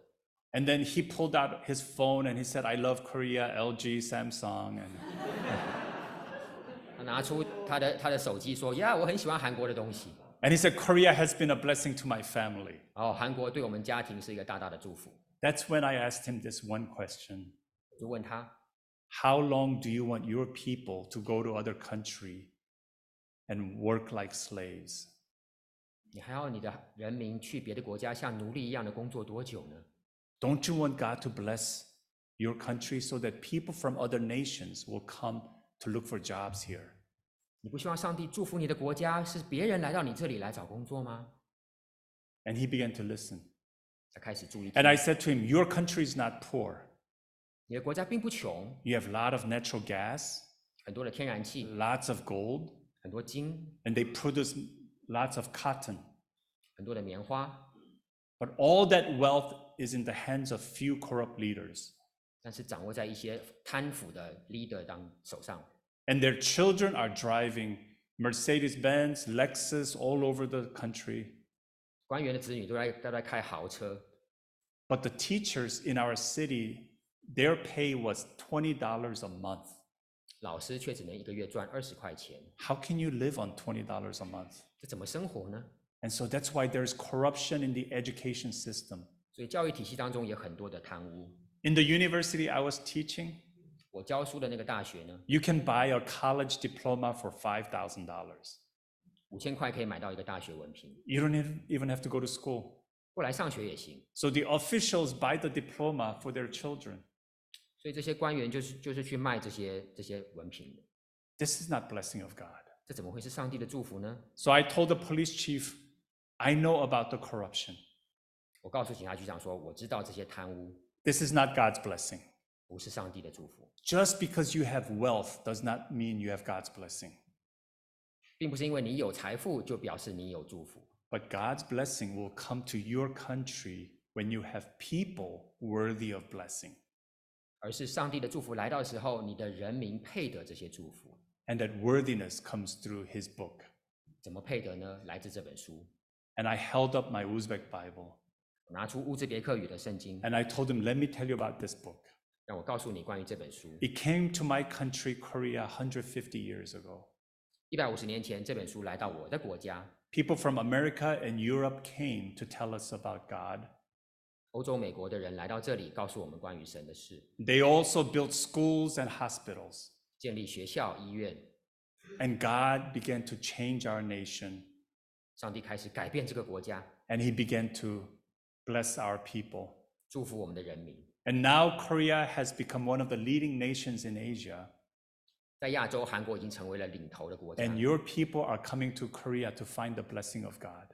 And then he pulled out his phone and he said, I love Korea, LG, Samsung. And 他拿出他的他的手机说：呀，我很喜欢韩国的东西。 And he said, Korea has been a blessing to my family. 然后韩国对我们家庭是一个大大的祝福。 That's when I asked him this one question 我 就问他： How long do you want your people to go to other country and work like slaves? 你还要你的人民去别的国家像奴隶一样的工作多久呢？ Don't you want God to bless your country so that people from other nations will come to look for jobs here? 你不希望上帝祝福你的国家是别人来到你这里来找工作吗？ And he began to listen. 才开始注意听。 And I said to him, Your country is not poor. 你的国家并不穷， You have a lot of natural gas, 很多的天然气， lots of gold, 很多金， and they produce lots of cotton. 很多的棉花， But all that wealth is in the hands of few corrupt leaders. 但是掌握在一些贪腐的 leader 当手上。 And their children are driving Mercedes Benz, Lexus all over the country. 官员的子女都在都在开豪车， But the teachers in our city, their pay was $20 a month. 老师却只能一个月赚二十块钱， How can you live on $20 a month? 这怎么生活呢？ And so that's why there's corruption in the education system. 所以教育体系当中也很多的贪污。 In the university I was teaching, 我教书的那个大学呢， you can buy a college diploma for $5,000. 五千块可以买到一个大学文凭， You don't even even have to go to school. 过来上学也行。 So the officials buy the diploma for their children. 所以这些官员就是就是去卖这些这些文凭的， This is not blessing of God. 这怎么会是上帝的祝福呢？ So I told the police chief, I know about the corruption. 我告诉警察局长说，我知道这些贪污 This is not God's blessing. 不是上帝的祝福， Just because you have wealth does not mean you have God's blessing. 并不是因为你有财富就表示你有祝福， But God's blessing will come to your country when you have people worthy of blessing. 而是上帝的祝福来到的时候，你的人民配得这些祝福。 And that worthiness comes through his book. 怎么配得呢？来自这本书。 And I held up my Uzbek Bible 我拿出乌兹别克语的圣经， and I told him, Let me tell you about this book. 让我告诉你关于这本书。 It came to my country, Korea, 150 years ago. 一百五十年前，这本书来到我的国家， People from America and Europe came to tell us about God. 欧洲、美国的人来到这里，告诉我们关于神的事， They also built schools and hospitals. 建立学校、医院。 And God began to change our nation. 上帝开始改变这个国家， And He began to bless our people. 祝福我们的人民。 And now Korea has become one of the leading nations in Asia. 在亚洲，韩国已经成为了领头的国家， And your people are coming to Korea to find the blessing of God.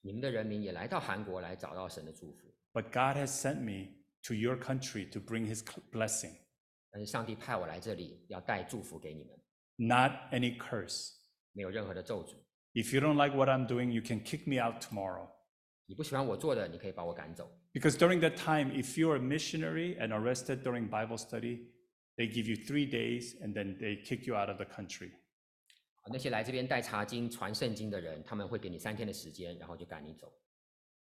你们的人民也来到韩国来找到神的祝福。 But God has sent me to your country to bring His cl- blessing, 但是上帝派我来这里，要带祝福给你们， not any curse. 没有任何的咒诅。 If you don't like what I'm doing, you can kick me out tomorrow. 你不喜欢我做的，你可以把我赶走。 Because during that time, if you're a missionary and arrested during Bible study, they give you three days and then they kick you out of the country. 那些来这边带查经、传圣经的人，他们会给你三天的时间，然后就赶你走。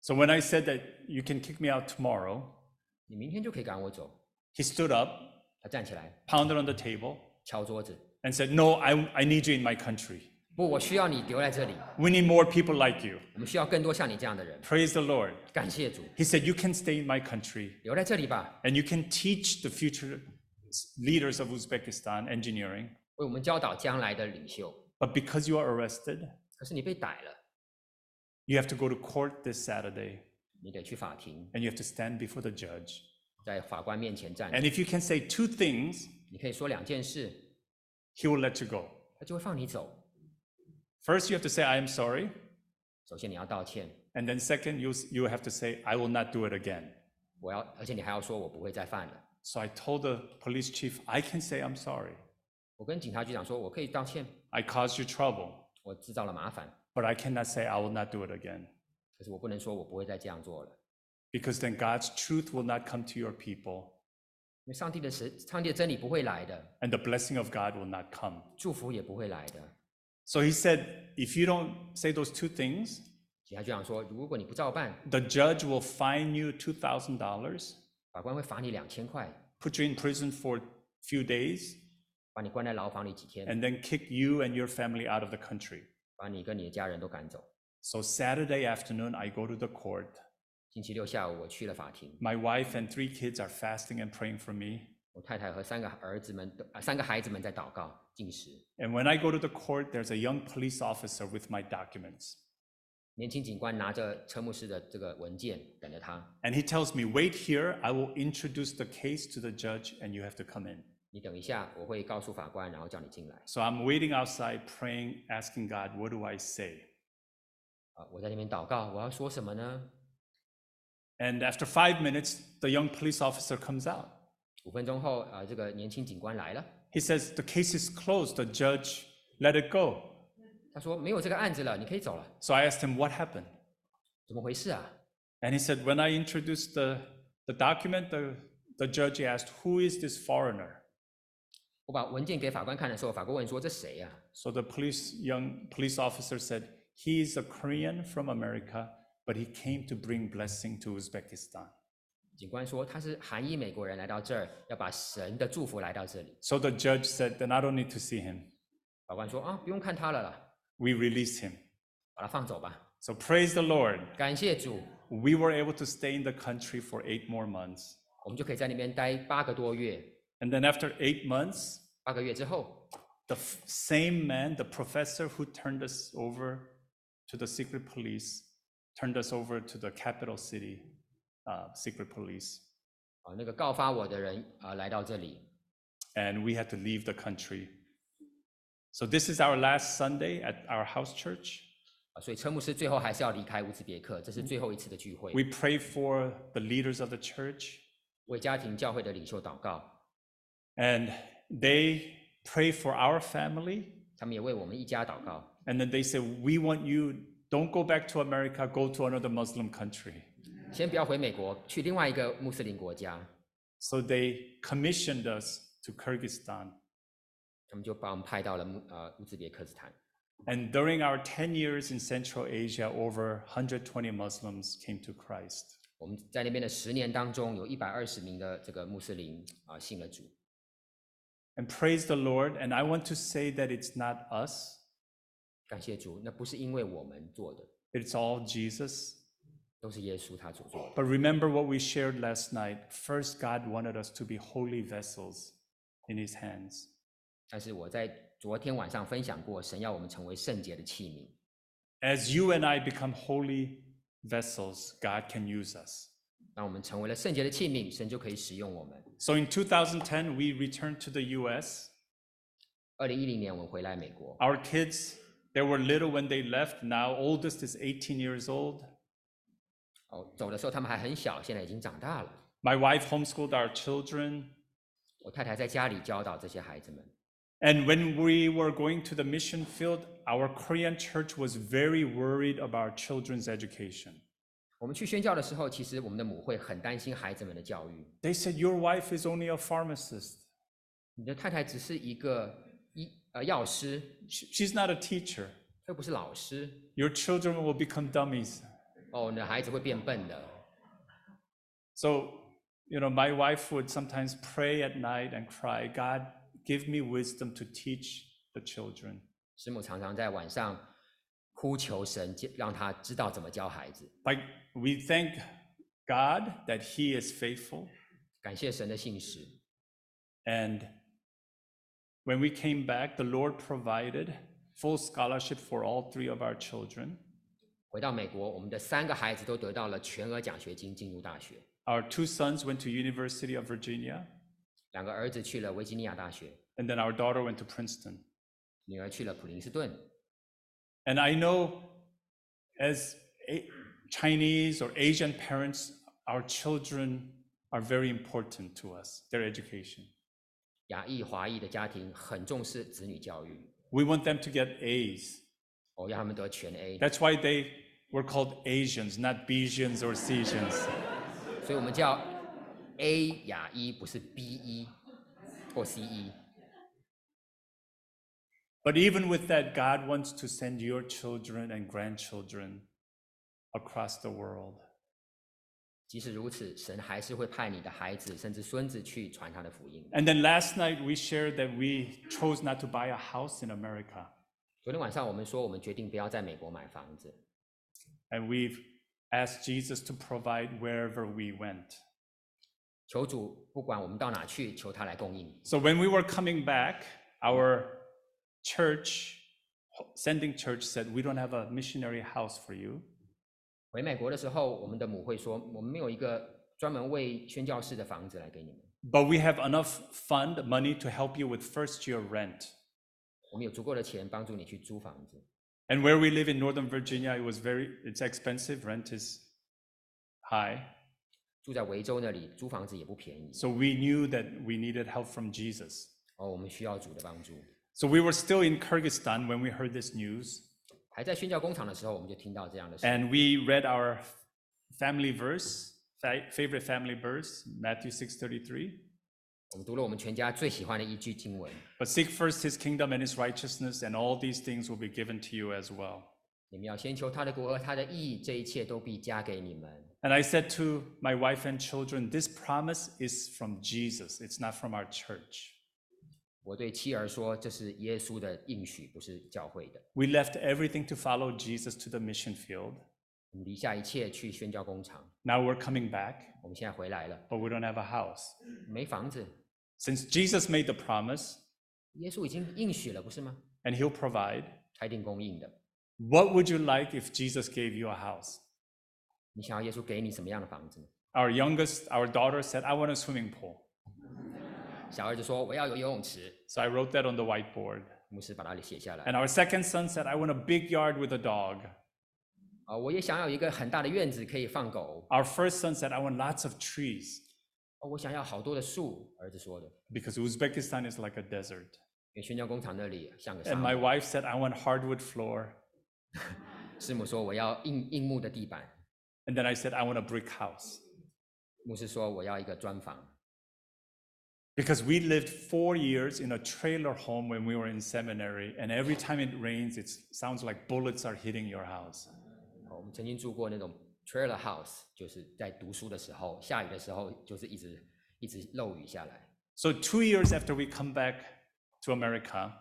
So when I said that you can kick me out tomorrow, 你明天就可以赶我走。 he stood up, 他站起来， pounded on the table, 敲桌子， and said, No, I, I need you in my country. 不，我需要你留在这里。 We need more people like you. 我们需要更多像你这样的人。 Praise the Lord. 感谢主， He said, You can stay in my country 留在这里吧， and you can teach the future leaders of Uzbekistan engineering. 为我们教导将来的领袖。 But because you are arrested, 可是你被逮了， you have to go to court this Saturday 你得去法庭， and you have to stand before the judge. 在法官面前站 And 着。 if you can say two things, 你可以说两件事， he will let you go. 他就会放你走。 First, you have to say, I am sorry. 首先你要道歉， And then, second, you, you have to say, I will not do it again. 我要，而且你还要说我不会再犯了。 So I told the police chief, I can say I'm sorry. 我跟警察局长说，我可以道歉， I caused you trouble, 我制造了麻烦， but I cannot say I will not do it again. 可是我不能说我不会再这样做了， Because then God's truth will not come to your people, 因为上帝的神，上帝的真理不会来的， and the blessing of God will not come. 祝福也不会来的。 So he said, if you don't say those two things, 警察局长说，如果你不照办， the judge will fine you $2,000, 法官会罚你两千块， put you in prison for a few days, 把你关在牢房里几天， and then kick you and your family out of the country. 把你跟你的家人都赶走。So Saturday afternoon, I go to the court. 星期六下午我去了法庭，My wife and three kids are fasting and praying for me. 我太太和三个儿子们都啊三个孩子们在祷告禁食。And when I go to the court, there's a young police officer with my documents. 年轻警官拿着车牧师的这个文件等着他，And he tells me, Wait here, I will introduce the case to the judge and you have to come in. 你等一下，我会告诉法官，然后叫你进来。 So I'm waiting outside, praying, asking God, what do I say? 啊，我在那边祷告，我要说什么呢？ And after five minutes, the young police officer comes out. 五分钟后，啊，这个年轻警官来了， He says, The case is closed. The judge let it go. 他说没有这个案子了，你可以走了。 So I asked him, What happened? 怎么回事啊？ And he said, When I introduced the, the document, the, the judge asked, Who is this foreigner? 我把文件给法官看的时候，法官问说：“这谁呀、 So the police, young police officer said, He is a Korean from America, but he came to bring blessing to Uzbekistan. 警官说他是韩裔美国人来到这儿，要把神的祝福来到这里。 So the judge said, Then I don't need to see him. 法官说啊，不用看他了啦， We release him. 把他放走吧。 So praise the Lord. 感谢主， We were able to stay in the country for eight more months. 我们就可以在那边待八个多月。 And then after eight months, 八个月之后， the f- same man, the professor who turned us over to the secret police, turned us over to the capital city uh, secret police. 啊，那个告发我的人啊来到这里， And we had to leave the country. So this is our last Sunday at our house church. 啊，所以车牧师最后还是要离开乌兹别克，这是最后一次的聚会。 We pray for the leaders of the church, 为家庭教会的领袖祷告， and they pray for our family. 他们也为我们一家祷告。 And then they say, We want you, don't go back to America, go to another Muslim country. 先不要回美国，去另外一个穆斯林国家。 So they commissioned us to Kyrgyzstan. 他们就把我们派到了穆呃乌兹别克斯坦。 And during our 10 years in Central Asia, over 120 Muslims came to Christ. 我们在那边的十年当中，有一百二十名的这个穆斯林啊、信了主。 And praise the Lord. And I want to say that it's not us, 感谢主，那不是因为我们做的， it's all Jesus. 都是耶稣他所做的。 But remember what we shared last night. First, God wanted us to be holy vessels in his hands. 但是我在昨天晚上分享过，神要我们成为圣洁的器皿。 As you and I become holy vessels, God can use us. 当我们成为了圣洁的器皿，神就可以使用我们。 So in 2010, we returned to the US. 二零一零年我们回来美国， Our kids, they were little when they left. Now, oldest is 18 years old. 哦，走的时候他们还很小，现在已经长大了。 My wife homeschooled our children. 我太太在家里教导这些孩子们。 And when we were going to the mission field, our Korean church was very worried about children's education. 我们去宣教的时候，其实我们的母会很担心孩子们的教育。 They said, Your wife is only a pharmacist. 你的太太只是一个医呃药师， She- She's not a teacher. 又不是老师。 Your children will become dummies. 哦，你的孩子会变笨的。 So, you know, my wife would sometimes pray at night and cry, God, give me wisdom to teach the children. 师母常常在晚上 哭求神，教让他知道怎么教孩子。 Like, we thank God that He is faithful. 感谢神的信实。 And when we came back, the Lord provided full scholarship for all three of our children. 回到美国，我们的三个孩子都得到了全额奖学金，进入大学。 Our two sons went to University of Virginia, 两个儿子去了维吉尼亚大学， and then our daughter went to Princeton. 女儿去了普林斯顿。 And I know as a- Chinese or Asian parents, our children are very important to us, their education. 亚裔、华裔的家庭很重视子女教育， We want them to get A's. 我要他们得全 A， That's why they were called Asians, not Besians or Cesians. 所以我们叫 A 亚裔，不是 B 一或 C 一。 But even with that, God wants to send your children and grandchildren across the world. 即使如此，神还是会派你的孩子甚至孙子去传他的福音。 And then last night, we shared that we chose not to buy a house in America. 昨天晚上我们说，我们决定不要在美国买房子， And we've asked Jesus to provide wherever we went. 求主不管我们到哪去，求他来供应。 So when we were coming back, our church, sending church said, We don't have a missionary house for you. 回美国的时候，我们的母会说，我们没有一个专门为宣教士的房子来给你们， but we have enough fund money to help you with first year rent. 我们有足够的钱帮助你去租房子。 And where we live in Northern Virginia, it was very, it's expensive. Rent is high. 住在维州那里租房子也不便宜， So we knew that we needed help from Jesus. 哦，我们需要主的帮助。 so we were still in Kyrgyzstan when we heard this news, 还在宣教工场的时候，我们就听到这样的事。and we read our family verse, favorite family verse, Matthew 6:33. 我们读了我们全家最喜欢的一句经文：But seek first his kingdom and his righteousness, and all these things will be given to you as well. 你们要先求他的国和他的义，这一切都必加给你们。And I said to my wife and children, this promise is from Jesus, it's not from our church. 我对妻儿说，这是耶稣的应许，不是教会的。We left everything to follow Jesus to the mission field. 我们离下一切去宣教工场。Now we're coming back, 我们现在回来了，but we don't have a house. 没房子，Since Jesus made the promise 耶稣已经应许了，不是吗？and he'll provide, 他一定供应的。what would you like if Jesus gave you a house? 你想要耶稣给你什么样的房子呢？Our youngest, our daughter said, I want a swimming pool. 小儿子说：“我要有游泳池。So I wrote that on the whiteboard. And our second son said, "I want a big yard with a dog." 啊，我也想要一个很大的院子可以放狗。Our first son said, "I want lots of trees." 哦，我想要好多的树，儿子说的。Because Uzbekistan is like a desert. 因为宣教工场那里像个沙 And wife said, "I want hardwood floor." 师母说：“我要硬硬木的地板。And then I said, "I want a brick house." ”牧师说：“我要一个砖房。” Because we lived four years in a trailer home when we were in seminary, and every time it rains, it sounds like bullets are hitting your house. 哦我们曾经住过那种 trailer house，就是在读书的时候，下雨的时候就是一直一直漏雨下来。 So, two years after we come back to America,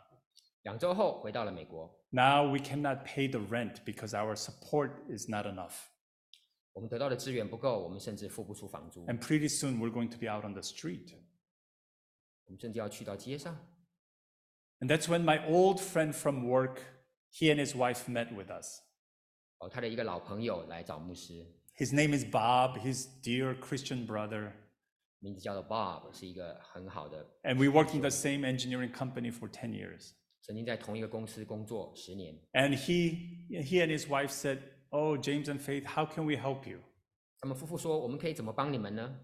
两周后回到了美国， now we cannot pay the rent because our support is not enough. 我们得到的资源不够，我们甚至付不出房租， And pretty soon we're going to be out on the street. 我们甚至要去到街上。 And that's when my old friend from work, he and his wife met with us. 哦，他的一个老朋友来找牧师， His name is Bob, his dear Christian brother. 名字叫做 Bob，是一个很好的， And we worked in the same engineering company for 10 years. 曾经在同一个公司工作十年。 And he, he and his wife said, Oh, James and Faith, how can we help you? 他们夫妇说：“我们可以怎么帮你们呢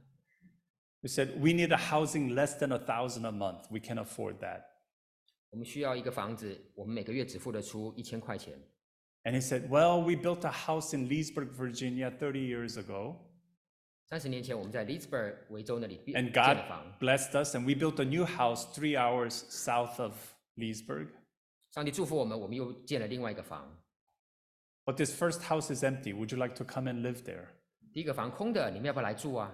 We said, We need a housing less than a thousand a month. We can afford that. 我们需要一个房子，我们每个月只付得出一千块钱。 And he said, Well, we built a house in Leesburg, Virginia 30 years ago. 三十年前，我们在 Leesburg 维州那里建 And 建 God 了房， blessed us, and we built a new house three hours south of Leesburg. 上帝祝福我们，我们又建了另外一个房。 But this first house is empty. Would you like to come and live there? 第一个房空的，你们要不要来住啊？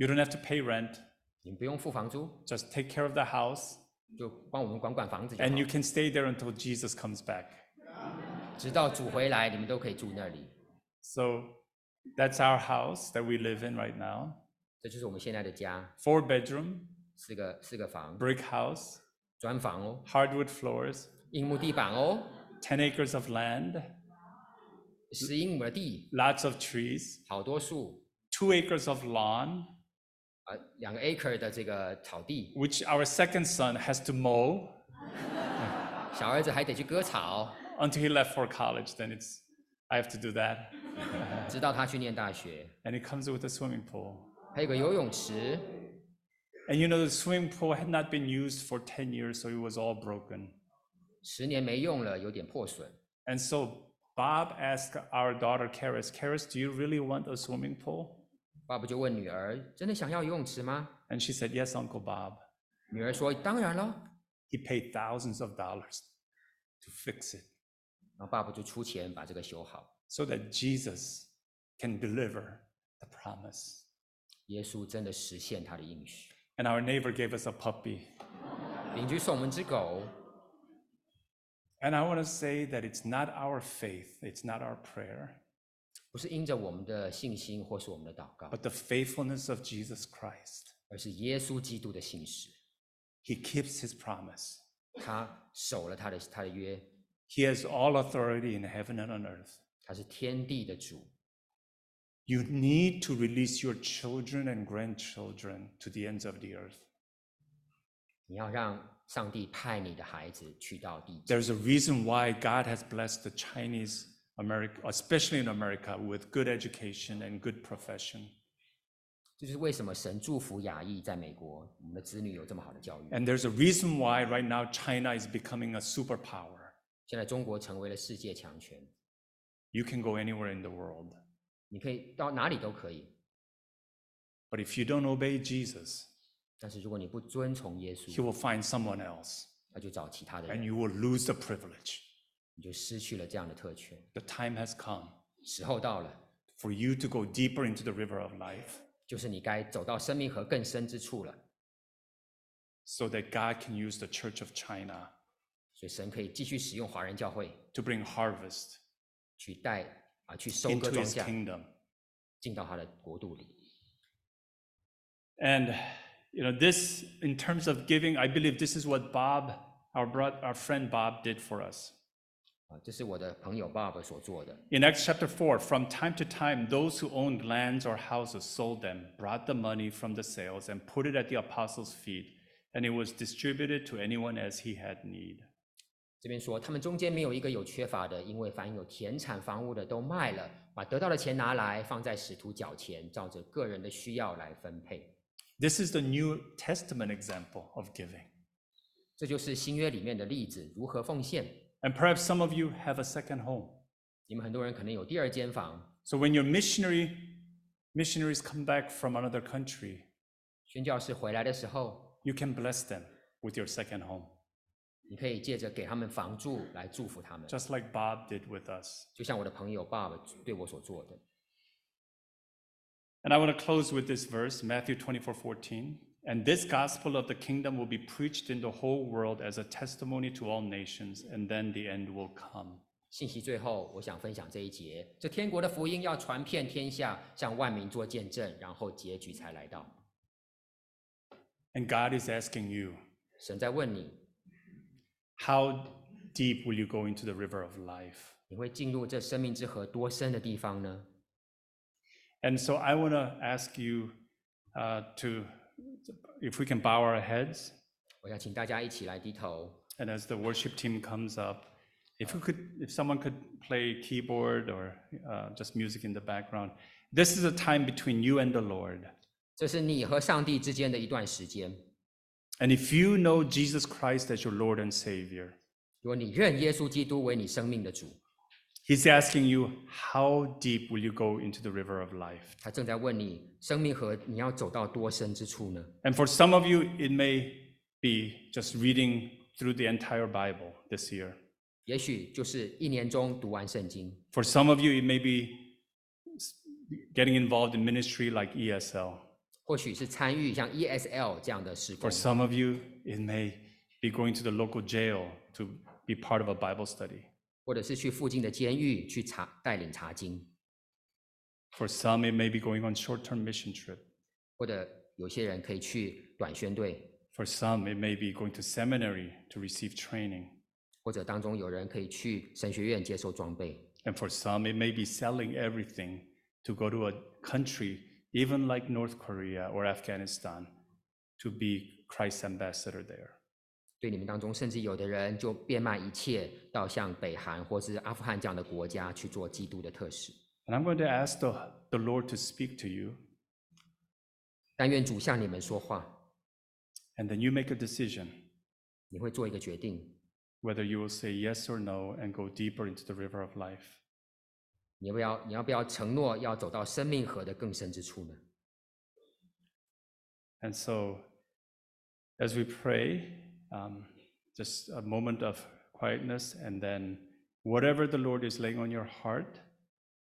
You don't have to pay rent, 你们不用付房租， just take care of the house, 就帮我们管管房子就好 and you can stay there until Jesus comes back. 直到主回来，你们都可以住那里。 So that's our house that we live in right now. 这就是我们现在的家， Four bedroom, 四个四个房， brick house, 砖房哦， hardwood floors, 硬木地板哦， 10 acres of land, 十英亩的地， lots of trees, 好多树， two acres of lawn, 啊，两个 acre 的这个草地， which our second son has to mow 小儿子还得去割草， until he left for college. Then it's, I have to do that. 直到他去念大学。 And it comes with a swimming pool. 还有个游泳池， And you know, the swimming pool had not been used for 10 years, so it was all broken. 十年没用了，有点破损。 And so Bob asked our daughter, Karis, Karis, do you really want a swimming pool? 爸爸就问女儿：“真的想要游泳池吗 And she said, Yes, Uncle Bob.？” 女儿说：“当然了。 He paid thousands of dollars to fix it ”然后爸爸就出钱把这个修好。 so that Jesus can deliver the promise. 耶稣真的实现他的应许。 And our neighbor gave us a puppy. 邻居送我们只狗， And I want to say that it's not our faith, it's not our prayer, 不是因着我们的信心或是我们的祷告， but the faithfulness of Jesus Christ. 而是耶稣基督的信实。 He keeps his promise. 他守了他的他的约， He has all authority in heaven and on earth. 他是天地的主。 You need to release your children and grandchildren to the ends of the earth. 你要让上帝派你的孩子去到地极。 There's a reason why God has blessed the Chinese America, especially in America, with good education and good profession. 这就是为什么神祝福亚裔在美国，我们的子女有这么好的教育。 And there's a reason why right now China is becoming a superpower. 现在中国成为了世界强权， You can go anywhere in the world. 你可以到哪里都可以。 But if you don't obey Jesus, 但是如果你不遵从耶 he 稣， will find someone else 那就找其他的 and 人， you will lose the privilege. 你就失去了这样的特权。 The time has come 时候到了， for you to go deeper into the river of life 就是你该走到生命河更深之处了。 so that God can use the Church of China 所以神可以继续使用华人教会 to bring harvest 去带啊，去收割 into 庄 his 稼， kingdom. 进到他的国度里。 And you know, this in terms of giving, I believe this is what Bob, our bro- our friend Bob, did for us. In Acts chapter 4, from time to time, those who owned lands or houses sold them, brought the money from the sales, and put it at the apostles' feet, and it was distributed to anyone as he had need. 这边说，他们中间没有一个有缺乏的，因为凡有田产房屋的都卖了，把得到的钱拿来放在使徒脚前，照着个人的需要来分配。 This is the New Testament example of giving. 这就是新约里面的例子，如何奉献。 And perhaps some of you have a second home. 你们很多人可能有第二间房， So when your missionary missionaries come back from another country, 宣教士回来的时候， you can bless them with your second home, 你可以借着给他们房住来祝福他们， just like Bob did with us. 就像我的朋友爸爸对我所做的。 And I want to close with this verse, Matthew 24 14. And this gospel of the kingdom will be preached in the whole world as a testimony to all nations, and then the end will come. 信息最后，我想分享这一节：这天国的福音要传遍天下，向万民做见证，然后结局才来到。 And God is asking you, 神在问你， how deep will you go into the river of life? 你会进入这生命之河多深的地方呢？ And so I want to ask you uh, to, if we can bow our heads, 我要请大家一起来低头。 and as the worship team comes up, if you could, if someone could play keyboard or uh, just music in the background, this is a time between you and the Lord. 这是你和上帝之间的一段时间。 And if you know Jesus Christ as your Lord and Savior, 如果你认耶稣基督为你生命的主， He's asking you, how deep will you go into the river of life? 他正在问你，生命河你要走到多深之处呢？And for some of you, it may be just reading through the entire Bible this year. 也许就是一年中读完圣经，For some of you, it may be getting involved in ministry like ESL. 或许是参与像 ESL 这样的事工 For，some of you, it may be going to the local jail to be part of a Bible study. 或者是去附近的监狱去查带领查经， For some, it may be going on short-term mission trip. 或者有些人可以去短宣队， For some, it may be going to seminary to receive training. 或者当中有人可以去神学院接受装备， And for some, it may be selling everything to go to a country, even like North Korea or Afghanistan, to be Christ's ambassador there. 对你们当中，甚至有的人就变卖一切，到像北韩或是阿富汗这样的国家去做基督的特使。And I'm going to ask the, the Lord to speak to you, 但愿主向你们说话，and then you make a decision 你会做一个决定，whether you will say yes or no and go deeper into the river of life. 你要不要？你要不要承诺要走到生命河的更深之处呢？And so, as we pray, um, just a moment of quietness, and then whatever the Lord is laying on your heart,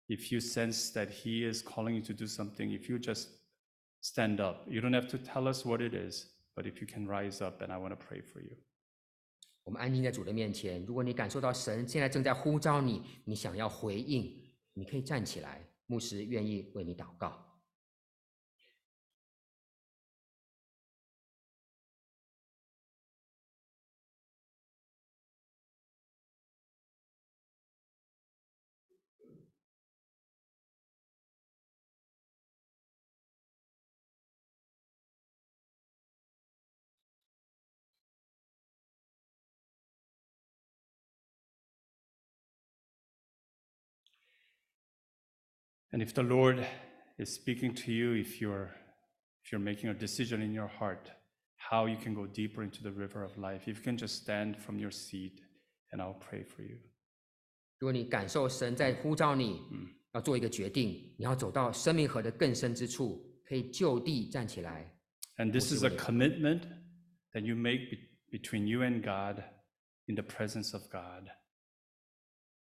if you sense that He is calling you to do something, if you just stand up, you don't have to tell us what it is, but if you can rise up, and I want to pray for you. 我们安静在主的面前。如果你感受到神现在正在呼召你，你想要回应，你可以站起来，牧师愿意为你祷告。 And if the Lord is speaking to you, if you're if you're making a decision in your heart, how you can go deeper into the river of life, if you can just stand from your seat and I'll pray for you. 如果你感受神在呼召你，要做一个决定，你要走到生命河的更深之处，可以就地站起来。 And this is a commitment that you make be- between you and God in the presence of God.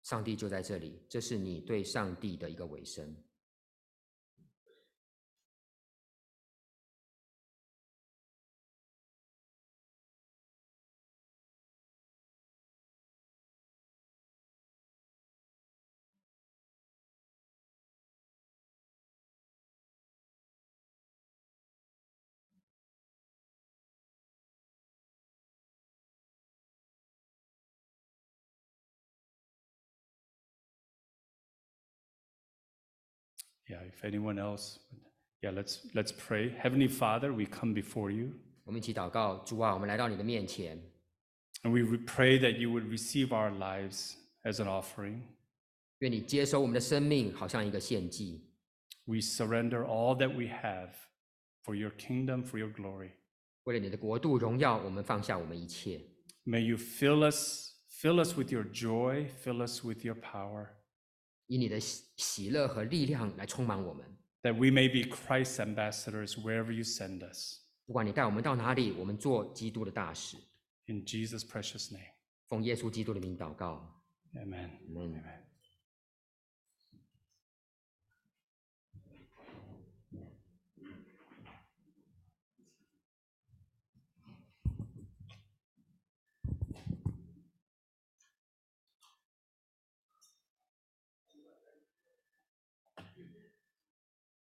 上帝就在这里，这是你对上帝的一个尾声。if anyone else, yeah, let's let's pray. Heavenly Father, we come before you 我们一起祷告，主啊，我们来到你的面前， and we re- pray that you would receive our lives as an offering. 愿你接收我们的生命，好像一个献祭。 We surrender all that we have for your kingdom, for your glory. 为了你的国度荣耀，我们放下我们一切。 May you fill us, fill us with your joy, fill us with your power, 以你的喜喜乐和力量来充满我们。that we may be Christ's ambassadors wherever you send us. 不管你带我们到哪里，我们做基督的大使。In Jesus' precious name. 奉耶稣基督的名祷告，Amen. Amen Amen.